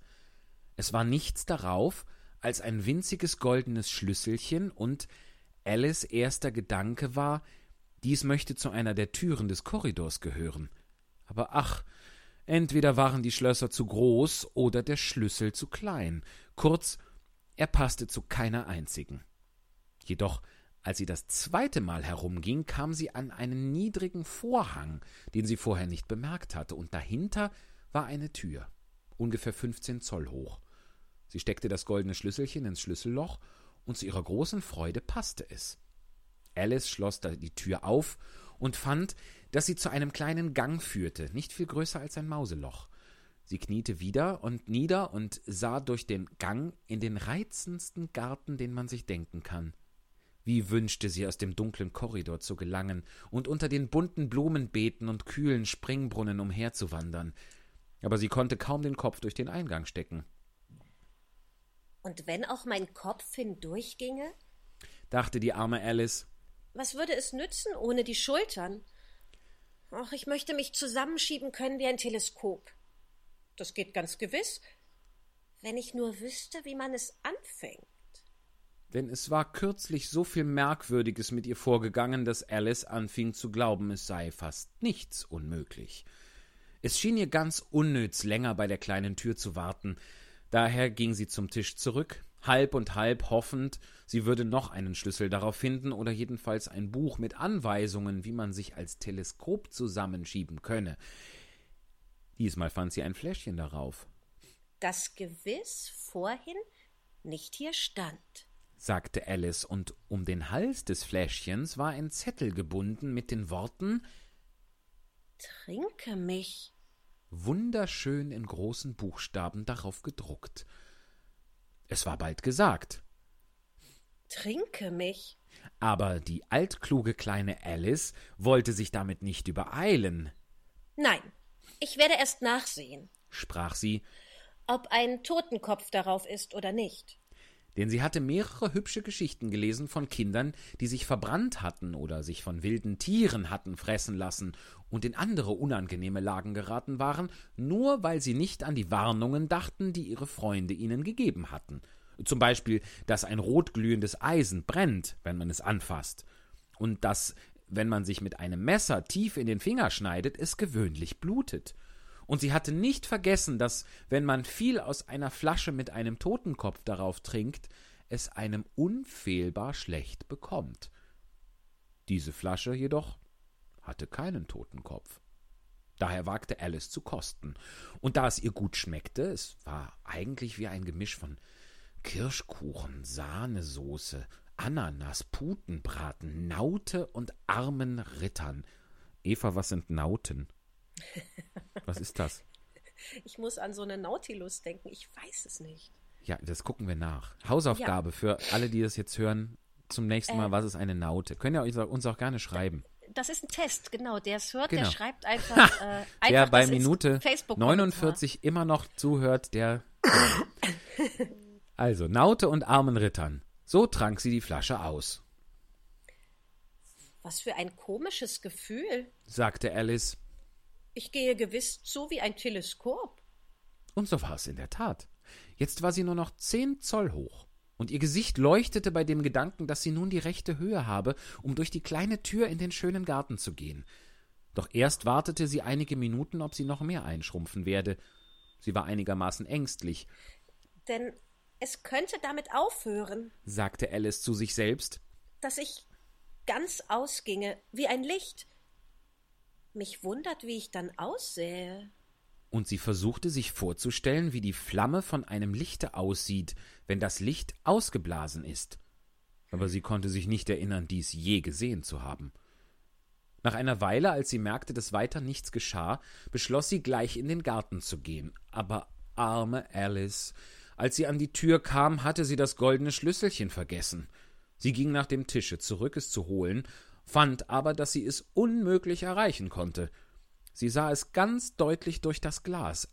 [SPEAKER 2] Es war nichts darauf als ein winziges goldenes Schlüsselchen, und Alice erster Gedanke war, dies möchte zu einer der Türen des Korridors gehören. Aber ach, entweder waren die Schlösser zu groß oder der Schlüssel zu klein, kurz, er passte zu keiner einzigen. Jedoch, als sie das zweite Mal herumging, kam sie an einen niedrigen Vorhang, den sie vorher nicht bemerkt hatte, und dahinter war eine Tür, ungefähr fünfzehn Zoll hoch. Sie steckte das goldene Schlüsselchen ins Schlüsselloch, und zu ihrer großen Freude passte es. Alice schloss da die Tür auf und fand, dass sie zu einem kleinen Gang führte, nicht viel größer als ein Mauseloch. Sie kniete wieder und nieder und sah durch den Gang in den reizendsten Garten, den man sich denken kann. Wie wünschte sie, aus dem dunklen Korridor zu gelangen und unter den bunten Blumenbeeten und kühlen Springbrunnen umherzuwandern. Aber sie konnte kaum den Kopf durch den Eingang stecken.
[SPEAKER 1] Und wenn auch mein Kopf hindurchginge?
[SPEAKER 2] dachte die arme Alice.
[SPEAKER 1] Was würde es nützen ohne die Schultern? Ach, ich möchte mich zusammenschieben können wie ein Teleskop. Das geht ganz gewiss, wenn ich nur wüsste, wie man es anfängt.
[SPEAKER 2] Denn es war kürzlich so viel Merkwürdiges mit ihr vorgegangen, dass Alice anfing zu glauben, es sei fast nichts unmöglich. Es schien ihr ganz unnütz, länger bei der kleinen Tür zu warten, Daher ging sie zum Tisch zurück, halb und halb hoffend, sie würde noch einen Schlüssel darauf finden oder jedenfalls ein Buch mit Anweisungen, wie man sich als Teleskop zusammenschieben könne. Diesmal fand sie ein Fläschchen darauf.
[SPEAKER 1] Das gewiss vorhin nicht hier stand,
[SPEAKER 2] sagte Alice, und um den Hals des Fläschchens war ein Zettel gebunden mit den Worten
[SPEAKER 1] Trinke mich
[SPEAKER 2] wunderschön in großen Buchstaben darauf gedruckt. Es war bald gesagt.
[SPEAKER 1] Trinke mich.
[SPEAKER 2] Aber die altkluge kleine Alice wollte sich damit nicht übereilen.
[SPEAKER 1] Nein, ich werde erst nachsehen,
[SPEAKER 2] sprach sie,
[SPEAKER 1] ob ein Totenkopf darauf ist oder nicht
[SPEAKER 2] denn sie hatte mehrere hübsche Geschichten gelesen von Kindern, die sich verbrannt hatten oder sich von wilden Tieren hatten fressen lassen und in andere unangenehme Lagen geraten waren, nur weil sie nicht an die Warnungen dachten, die ihre Freunde ihnen gegeben hatten. Zum Beispiel, dass ein rotglühendes Eisen brennt, wenn man es anfasst, und dass, wenn man sich mit einem Messer tief in den Finger schneidet, es gewöhnlich blutet. Und sie hatte nicht vergessen, dass, wenn man viel aus einer Flasche mit einem Totenkopf darauf trinkt, es einem unfehlbar schlecht bekommt. Diese Flasche jedoch hatte keinen Totenkopf. Daher wagte Alice zu kosten. Und da es ihr gut schmeckte, es war eigentlich wie ein Gemisch von Kirschkuchen, Sahnesoße, Ananas, Putenbraten, Naute und armen Rittern. Eva, was sind Nauten? Was ist das? [laughs]
[SPEAKER 1] Ich muss an so eine Nautilus denken. Ich weiß es nicht.
[SPEAKER 2] Ja, das gucken wir nach. Hausaufgabe ja. für alle, die das jetzt hören. Zum nächsten Mal, äh, was ist eine Naute? Könnt ihr uns auch gerne schreiben.
[SPEAKER 1] Das ist ein Test, genau. Der es hört, genau. der schreibt einfach. [laughs] Äh, einfach
[SPEAKER 2] der bei Minute 49 immer noch zuhört, der. [laughs] also, Naute und armen Rittern. So trank sie die Flasche aus.
[SPEAKER 1] Was für ein komisches Gefühl,
[SPEAKER 2] sagte Alice.
[SPEAKER 1] Ich gehe gewiss zu wie ein Teleskop.
[SPEAKER 2] Und so war es in der Tat. Jetzt war sie nur noch zehn Zoll hoch, und ihr Gesicht leuchtete bei dem Gedanken, dass sie nun die rechte Höhe habe, um durch die kleine Tür in den schönen Garten zu gehen. Doch erst wartete sie einige Minuten, ob sie noch mehr einschrumpfen werde. Sie war einigermaßen ängstlich.
[SPEAKER 1] Denn es könnte damit aufhören,
[SPEAKER 2] sagte Alice zu sich selbst,
[SPEAKER 1] dass ich ganz ausginge wie ein Licht, mich wundert, wie ich dann aussähe.
[SPEAKER 2] Und sie versuchte sich vorzustellen, wie die Flamme von einem Lichte aussieht, wenn das Licht ausgeblasen ist. Aber sie konnte sich nicht erinnern, dies je gesehen zu haben. Nach einer Weile, als sie merkte, dass weiter nichts geschah, beschloss sie gleich in den Garten zu gehen. Aber arme Alice. Als sie an die Tür kam, hatte sie das goldene Schlüsselchen vergessen. Sie ging nach dem Tische zurück, es zu holen, fand aber, dass sie es unmöglich erreichen konnte. Sie sah es ganz deutlich durch das Glas,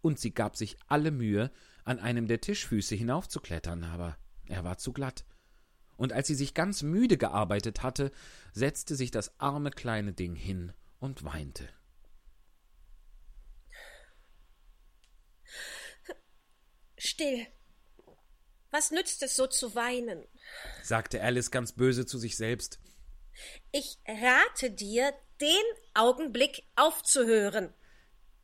[SPEAKER 2] und sie gab sich alle Mühe, an einem der Tischfüße hinaufzuklettern, aber er war zu glatt. Und als sie sich ganz müde gearbeitet hatte, setzte sich das arme kleine Ding hin und weinte.
[SPEAKER 1] Still. Was nützt es so zu weinen?
[SPEAKER 2] sagte Alice ganz böse zu sich selbst.
[SPEAKER 1] Ich rate dir, den Augenblick aufzuhören.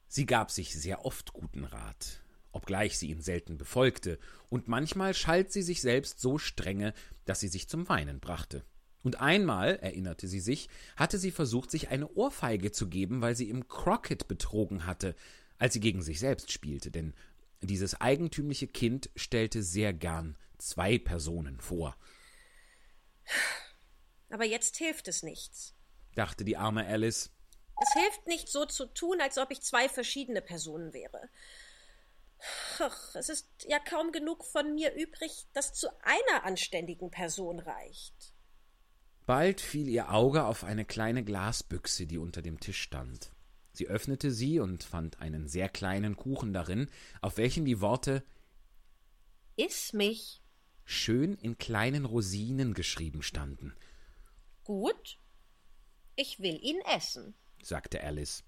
[SPEAKER 2] Sie gab sich sehr oft guten Rat, obgleich sie ihn selten befolgte, und manchmal schalt sie sich selbst so strenge, dass sie sich zum Weinen brachte. Und einmal, erinnerte sie sich, hatte sie versucht, sich eine Ohrfeige zu geben, weil sie im Crockett betrogen hatte, als sie gegen sich selbst spielte, denn dieses eigentümliche Kind stellte sehr gern zwei Personen vor.
[SPEAKER 1] Aber jetzt hilft es nichts,
[SPEAKER 2] dachte die arme Alice.
[SPEAKER 1] Es hilft nicht so zu tun, als ob ich zwei verschiedene Personen wäre. Ach, es ist ja kaum genug von mir übrig, das zu einer anständigen Person reicht.
[SPEAKER 2] Bald fiel ihr Auge auf eine kleine Glasbüchse, die unter dem Tisch stand. Sie öffnete sie und fand einen sehr kleinen Kuchen darin, auf welchem die Worte
[SPEAKER 1] Iss mich
[SPEAKER 2] schön in kleinen Rosinen geschrieben standen.
[SPEAKER 1] Gut, ich will ihn essen,
[SPEAKER 2] sagte Alice.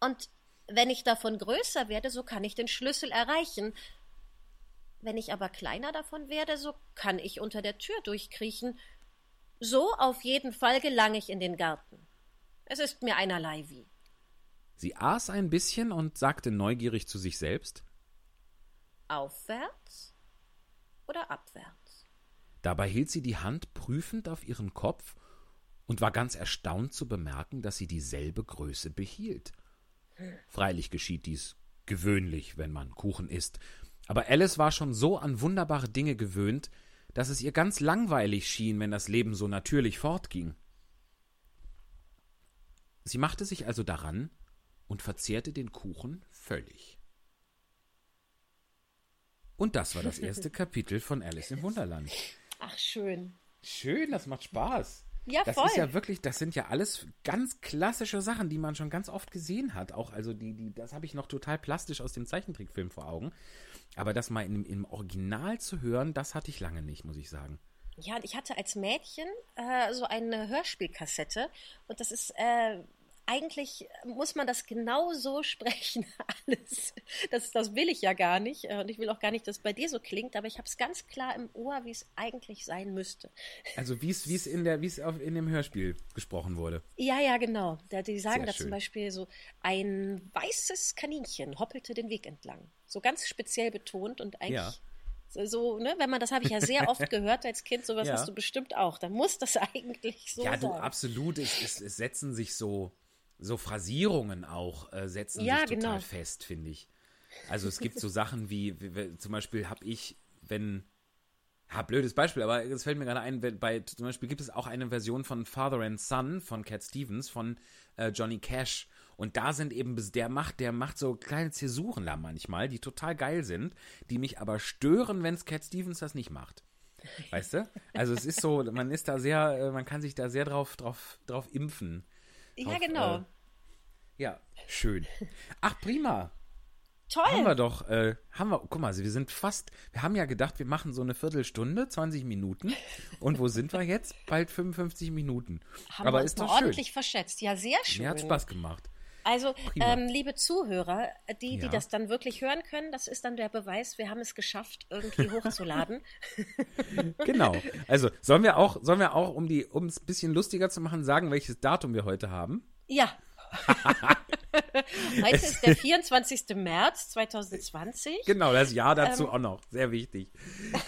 [SPEAKER 1] Und wenn ich davon größer werde, so kann ich den Schlüssel erreichen. Wenn ich aber kleiner davon werde, so kann ich unter der Tür durchkriechen. So auf jeden Fall gelange ich in den Garten. Es ist mir einerlei wie.
[SPEAKER 2] Sie aß ein bisschen und sagte neugierig zu sich selbst
[SPEAKER 1] Aufwärts oder abwärts?
[SPEAKER 2] Dabei hielt sie die Hand prüfend auf ihren Kopf und war ganz erstaunt zu bemerken, dass sie dieselbe Größe behielt. Freilich geschieht dies gewöhnlich, wenn man Kuchen isst, aber Alice war schon so an wunderbare Dinge gewöhnt, dass es ihr ganz langweilig schien, wenn das Leben so natürlich fortging. Sie machte sich also daran und verzehrte den Kuchen völlig. Und das war das erste [laughs] Kapitel von Alice im Wunderland.
[SPEAKER 1] Ach, schön.
[SPEAKER 2] Schön, das macht Spaß.
[SPEAKER 1] Ja,
[SPEAKER 2] das
[SPEAKER 1] voll.
[SPEAKER 2] ist ja wirklich, das sind ja alles ganz klassische Sachen, die man schon ganz oft gesehen hat. Auch, also die, die, das habe ich noch total plastisch aus dem Zeichentrickfilm vor Augen. Aber das mal im, im Original zu hören, das hatte ich lange nicht, muss ich sagen.
[SPEAKER 1] Ja, ich hatte als Mädchen äh, so eine Hörspielkassette und das ist äh, eigentlich muss man das genau so [laughs] sprechen, alles. Das, das will ich ja gar nicht. Äh, und ich will auch gar nicht, dass es bei dir so klingt, aber ich habe es ganz klar im Ohr, wie es eigentlich sein müsste.
[SPEAKER 2] Also wie es, wie es in der, wie es auf, in dem Hörspiel gesprochen wurde.
[SPEAKER 1] Ja, ja, genau. Die sagen da zum Beispiel so, ein weißes Kaninchen hoppelte den Weg entlang. So ganz speziell betont und eigentlich. Ja. So, ne, wenn man, das habe ich ja sehr oft [laughs] gehört als Kind, sowas ja. hast du bestimmt auch. Dann muss das [laughs] eigentlich so
[SPEAKER 2] ja,
[SPEAKER 1] sein. Ja,
[SPEAKER 2] du, absolut. Es, es, es setzen sich so, so Phrasierungen auch äh, setzen
[SPEAKER 1] ja,
[SPEAKER 2] sich total
[SPEAKER 1] genau.
[SPEAKER 2] fest, finde ich. Also es gibt so [laughs] Sachen wie, wie, wie zum Beispiel habe ich, wenn Ja, blödes Beispiel, aber es fällt mir gerade ein, bei zum Beispiel gibt es auch eine Version von Father and Son von Cat Stevens von äh, Johnny Cash. Und da sind eben, der macht, der macht so kleine Zäsuren da manchmal, die total geil sind, die mich aber stören, wenn es Cat Stevens das nicht macht. Weißt du? Also es ist so, man ist da sehr, äh, man kann sich da sehr drauf, drauf, drauf impfen.
[SPEAKER 1] Ja,
[SPEAKER 2] Drauf,
[SPEAKER 1] genau.
[SPEAKER 2] Äh, ja, schön. Ach, prima.
[SPEAKER 1] Toll.
[SPEAKER 2] Haben wir doch, äh, haben wir, guck mal, wir sind fast, wir haben ja gedacht, wir machen so eine Viertelstunde, 20 Minuten. Und wo sind wir jetzt? Bald 55 Minuten.
[SPEAKER 1] Haben
[SPEAKER 2] Aber
[SPEAKER 1] wir uns
[SPEAKER 2] ist doch schön.
[SPEAKER 1] ordentlich verschätzt. Ja, sehr schön.
[SPEAKER 2] Mir hat Spaß gemacht.
[SPEAKER 1] Also, ähm, liebe Zuhörer, die, die
[SPEAKER 2] Ja.
[SPEAKER 1] das dann wirklich hören können, das ist dann der Beweis, wir haben es geschafft, irgendwie [laughs] hochzuladen.
[SPEAKER 2] Genau. [laughs] Also, sollen wir auch, sollen wir auch, um die, um es ein bisschen lustiger zu machen, sagen, welches Datum wir heute haben?
[SPEAKER 1] ja. [laughs] Heute ist der 24. März 2020.
[SPEAKER 2] Genau, das Jahr dazu
[SPEAKER 1] Ähm.
[SPEAKER 2] auch noch. Sehr wichtig.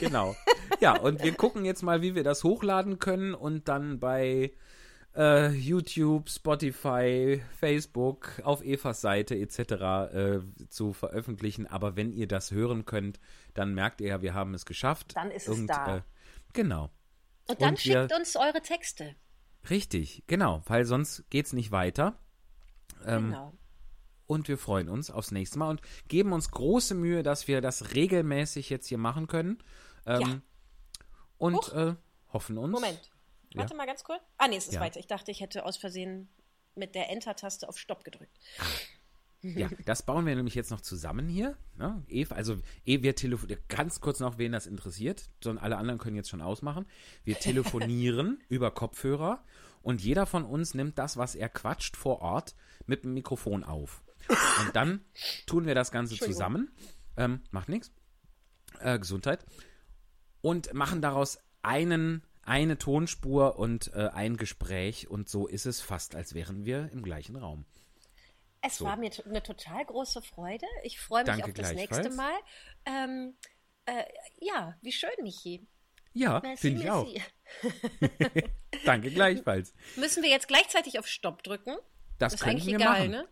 [SPEAKER 2] Genau. Ja, und wir gucken jetzt mal, wie wir das hochladen können und dann bei äh, YouTube, Spotify, Facebook, auf Evas Seite etc. Äh, zu veröffentlichen. Aber wenn ihr das hören könnt, dann merkt ihr ja, wir haben es geschafft.
[SPEAKER 1] Dann ist es da.
[SPEAKER 2] Äh, genau.
[SPEAKER 1] Und dann
[SPEAKER 2] Und
[SPEAKER 1] schickt uns eure Texte.
[SPEAKER 2] Richtig, genau, weil sonst geht's nicht weiter. Ähm,
[SPEAKER 1] Genau.
[SPEAKER 2] Und wir freuen uns aufs nächste Mal und geben uns große Mühe, dass wir das regelmäßig jetzt hier machen können. Ähm,
[SPEAKER 1] Ja.
[SPEAKER 2] Und äh, hoffen uns.
[SPEAKER 1] Moment. Warte mal ganz kurz. Ah, nee, es ist
[SPEAKER 2] Ja.
[SPEAKER 1] weiter. Ich dachte, ich hätte aus Versehen mit der Enter-Taste auf Stopp gedrückt.
[SPEAKER 2] Ja, das bauen wir nämlich jetzt noch zusammen hier. Ne? Eva, also eh, wir telefonieren, ganz kurz noch, wen das interessiert, sondern alle anderen können jetzt schon ausmachen. Wir telefonieren [laughs] über Kopfhörer und jeder von uns nimmt das, was er quatscht vor Ort, mit dem Mikrofon auf. Und dann tun wir das Ganze zusammen. Ähm, macht nichts. Äh, Gesundheit. Und machen daraus einen, eine Tonspur und äh, ein Gespräch. Und so ist es fast, als wären wir im gleichen Raum.
[SPEAKER 1] Es
[SPEAKER 2] So.
[SPEAKER 1] war mir eine total große Freude. Ich freue mich
[SPEAKER 2] Danke
[SPEAKER 1] auf das nächste Mal. Ähm, äh, ja, wie schön, Michi.
[SPEAKER 2] Ja, finde ich auch. [laughs] Danke gleichfalls.
[SPEAKER 1] Müssen wir jetzt gleichzeitig auf Stopp drücken?
[SPEAKER 2] Das,
[SPEAKER 1] ist
[SPEAKER 2] können
[SPEAKER 1] eigentlich
[SPEAKER 2] wir
[SPEAKER 1] egal,
[SPEAKER 2] machen.
[SPEAKER 1] ne?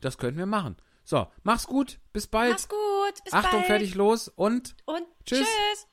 [SPEAKER 2] Das können wir machen. So, mach's gut. Bis bald.
[SPEAKER 1] Mach's gut. Bis
[SPEAKER 2] Achtung,
[SPEAKER 1] bald.
[SPEAKER 2] fertig, los und
[SPEAKER 1] Und
[SPEAKER 2] Tschüss.
[SPEAKER 1] tschüss.